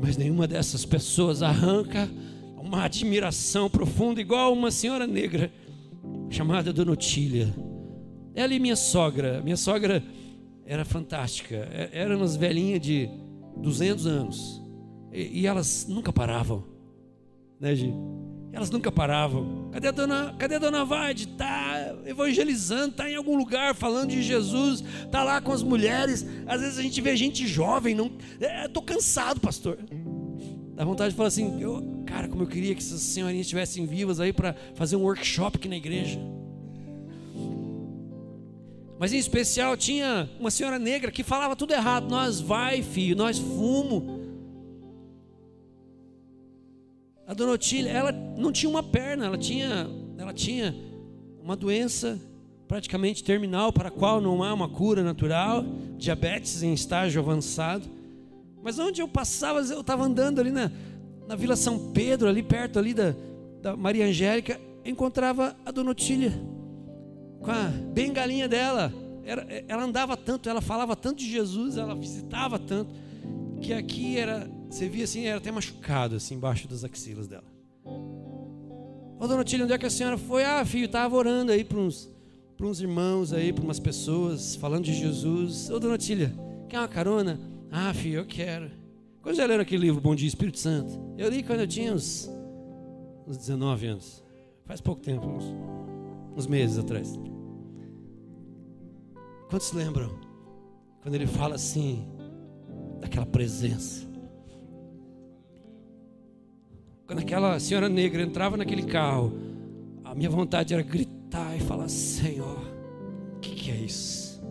Mas nenhuma dessas pessoas arranca uma admiração profunda, igual uma senhora negra chamada Dona Otília. Ela e minha sogra, minha sogra era fantástica, eram umas velhinhas de 200 anos, e elas nunca paravam né, Gi? Elas nunca paravam. Cadê a dona, cadê a dona Vade? Está evangelizando, está em algum lugar falando de Jesus, está lá com as mulheres. Às vezes a gente vê gente jovem, não. Estou é, cansado, pastor. Dá vontade de falar assim, eu, cara, como eu queria que essas senhorinhas estivessem vivas aí para fazer um workshop aqui na igreja. Mas em especial tinha uma senhora negra que falava tudo errado. Nós vai, filho, nós fumo. A dona Otília, ela não tinha uma perna, ela tinha, ela tinha uma doença praticamente terminal para a qual não há uma cura natural, diabetes em estágio avançado. Mas onde eu passava, eu estava andando ali na, na Vila São Pedro, ali perto ali da, da Maria Angélica, encontrava a dona Otília com a bengalinha dela. Era, ela andava tanto, ela falava tanto de Jesus, ela visitava tanto, que aqui era, você via assim, era até machucado, assim, embaixo das axilas dela. Ô dona Tília, onde é que a senhora foi? Ah, filho, estava orando aí para uns, uns irmãos aí, para umas pessoas, falando de Jesus. Ô dona Tília, quer uma carona? Ah, filho, eu quero. Quando já leram aquele livro Bom Dia Espírito Santo? Eu li quando eu tinha uns, uns 19 anos. Faz pouco tempo, uns, uns meses atrás. Quantos lembram? Quando ele fala assim, daquela presença. Quando aquela senhora negra entrava naquele carro, a minha vontade era gritar e falar: Senhor, o que, que é isso?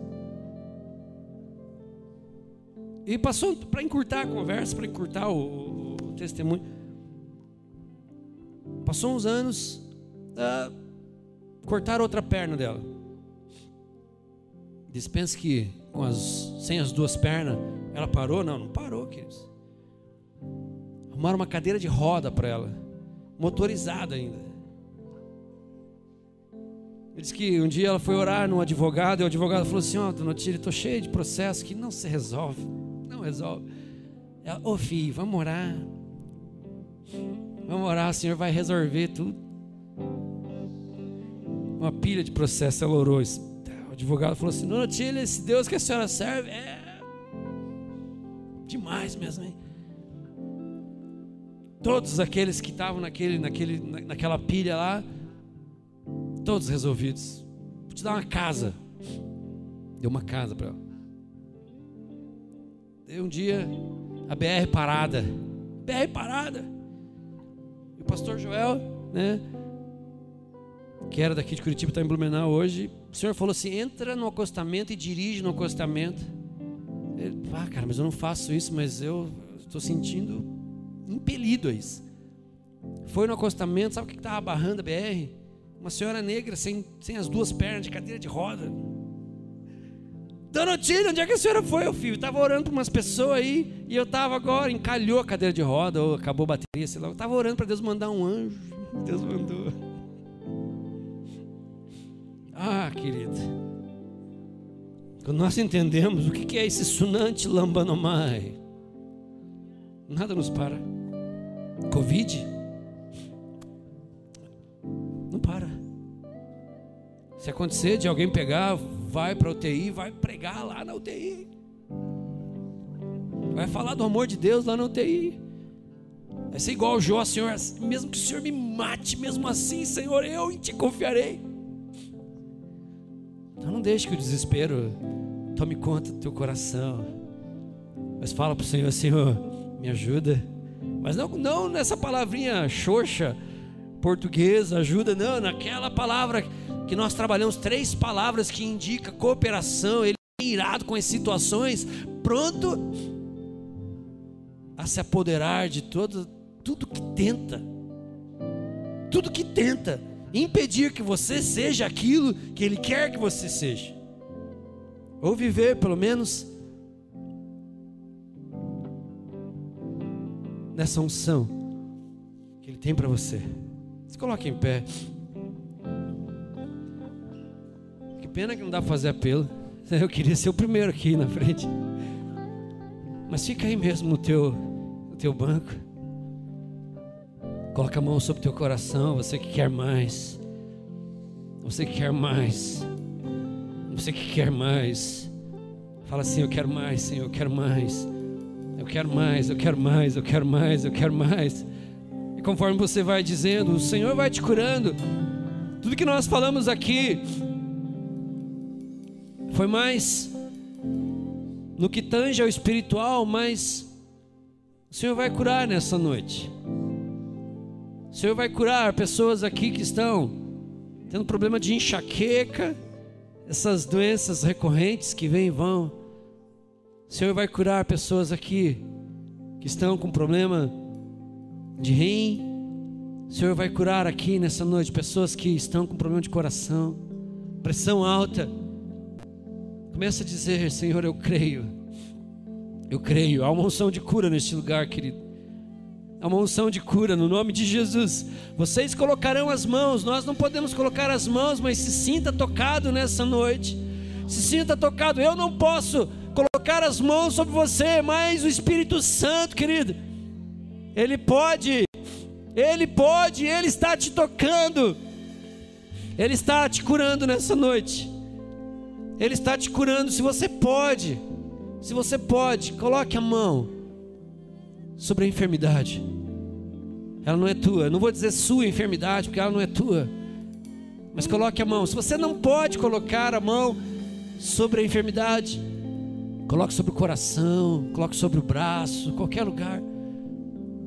E passou para encurtar a conversa, para encurtar o, o, testemunho. Passou uns anos, uh, cortaram outra perna dela. Dispensa que com as, sem as duas pernas ela parou? Não, não parou, queridos. Arrumaram uma cadeira de roda para ela, motorizada ainda. Ele disse que um dia ela foi orar num advogado e o advogado falou assim: Ó, oh, dona Tira, estou cheio de processo que não se resolve. Não resolve. Ela, ô oh, filho, vamos orar. Vamos orar, o Senhor vai resolver tudo. Uma pilha de processo, ela orou advogado falou assim: Dona Tília, esse Deus que a senhora serve é demais mesmo, hein? Todos aqueles que estavam naquele, naquele, naquela pilha lá, todos resolvidos. Vou te dar uma casa. Deu uma casa para ela. Deu um dia a BR parada. BR parada. E o pastor Joel, né? Que era daqui de Curitiba, está em Blumenau hoje o Senhor falou assim: entra no acostamento e dirige no acostamento. Ele, ah, cara, mas eu não faço isso, mas eu estou sentindo impelido a isso. Foi no acostamento, sabe o que estava barrando a BR? Uma senhora negra sem, sem as duas pernas, de cadeira de roda. Dona Otília, onde é que a senhora foi, meu filho? Estava orando para umas pessoas aí, e eu estava agora, encalhou a cadeira de roda, ou acabou a bateria, sei lá. Eu estava orando para Deus mandar um anjo. Deus mandou. Ah, querido, quando nós entendemos o que é esse sunante lambanomai, nada nos para. Covid, não para. Se acontecer de alguém pegar, vai para a UTI, vai pregar lá na UTI. Vai falar do amor de Deus lá na UTI. Vai ser igual o Jó, Senhor, mesmo que o Senhor me mate, mesmo assim, Senhor, eu Ti confiarei. Então não deixe que o desespero tome conta do teu coração. Mas fala para o Senhor, Senhor, me ajuda. Mas não, não nessa palavrinha xoxa, portuguesa, ajuda, não, naquela palavra que nós trabalhamos, três palavras que indica cooperação, ele é irado com as situações, pronto a se apoderar de todo, tudo que tenta, tudo que tenta impedir que você seja aquilo que Ele quer que você seja, ou viver pelo menos nessa unção que Ele tem para você. Se coloque em pé. Que pena que não dá para fazer apelo. Eu queria ser o primeiro aqui na frente. Mas fica aí mesmo no teu, no teu banco. Coloca a mão sobre o teu coração, você que quer mais. Você que quer mais. Você que quer mais. Fala assim: Eu quero mais, Senhor, eu quero mais. Quero mais, eu quero mais, eu quero mais, eu quero mais. E conforme você vai dizendo, o Senhor vai te curando. Tudo que nós falamos aqui foi mais no que tange ao espiritual, mas o Senhor vai curar nessa noite. O Senhor vai curar pessoas aqui que estão tendo problema de enxaqueca, essas doenças recorrentes que vêm e vão. O Senhor vai curar pessoas aqui que estão com problema de rim. O Senhor vai curar aqui nessa noite pessoas que estão com problema de coração, pressão alta. Começa a dizer, Senhor, eu creio. Eu creio. Há uma unção de cura neste lugar, querido. Há uma unção de cura no nome de Jesus. Vocês colocarão as mãos. Nós não podemos colocar as mãos, mas se sinta tocado nessa noite. Se sinta tocado. Eu não posso colocar as mãos sobre você, mas o Espírito Santo, querido, ele pode. Ele pode, ele está te tocando. Ele está te curando nessa noite. Ele está te curando. Se você pode, se você pode, coloque a mão sobre a enfermidade. Ela não é tua. Não vou dizer sua enfermidade, porque ela não é tua. Mas coloque a mão. Se você não pode colocar a mão sobre a enfermidade, coloque sobre o coração, coloque sobre o braço, qualquer lugar.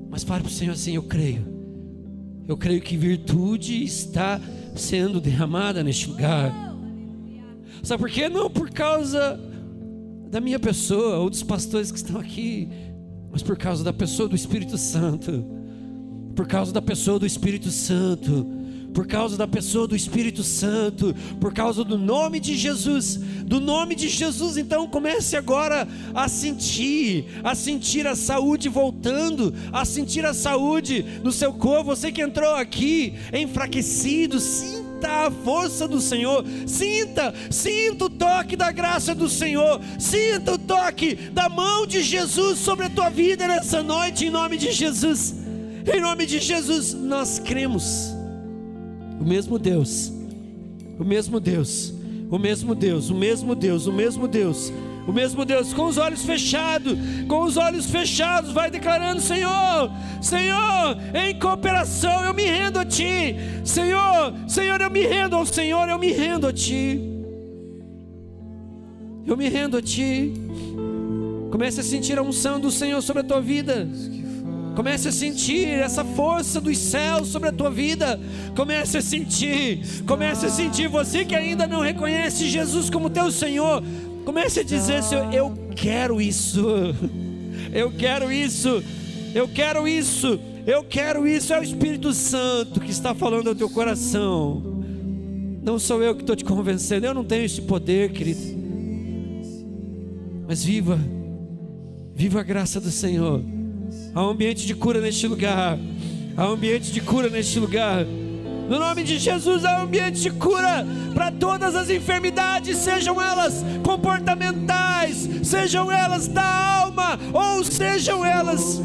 Mas fale para o Senhor assim: Eu creio. Eu creio que virtude está sendo derramada neste lugar. Sabe por quê? Não por causa da minha pessoa ou dos pastores que estão aqui mas por causa da pessoa do Espírito Santo. Por causa da pessoa do Espírito Santo. Por causa da pessoa do Espírito Santo, por causa do nome de Jesus, do nome de Jesus, então comece agora a sentir, a sentir a saúde voltando, a sentir a saúde no seu corpo. Você que entrou aqui enfraquecido, Sinta a força do Senhor, sinta, sinta o toque da graça do Senhor, sinta o toque da mão de Jesus sobre a tua vida nessa noite, em nome de Jesus. Em nome de Jesus, nós cremos. O mesmo Deus, o mesmo Deus, o mesmo Deus, o mesmo Deus, o mesmo Deus o mesmo Deus, com os olhos fechados, com os olhos fechados, vai declarando: Senhor, Senhor, em cooperação eu me rendo a Ti. Senhor, Senhor, eu me rendo ao Senhor, eu me rendo a Ti. Eu me rendo a Ti. Comece a sentir a unção do Senhor sobre a tua vida. Comece a sentir essa força dos céus sobre a tua vida. Comece a sentir, comece a sentir. Você que ainda não reconhece Jesus como teu Senhor, Comece a dizer, Senhor, eu quero isso. Eu quero isso. Eu quero isso. Eu quero isso. É o Espírito Santo que está falando ao teu coração. Não sou eu que estou te convencendo. Eu não tenho esse poder, querido. Mas viva. Viva a graça do Senhor. Há um ambiente de cura neste lugar. Há um ambiente de cura neste lugar. No nome de Jesus, há um ambiente de cura para todas as enfermidades, sejam elas comportamentais, sejam elas da alma, ou sejam elas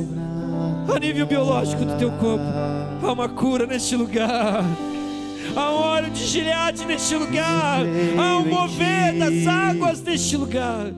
a nível biológico do teu corpo. Há uma cura neste lugar. Há um óleo de gileade neste lugar. Há um mover das águas neste lugar.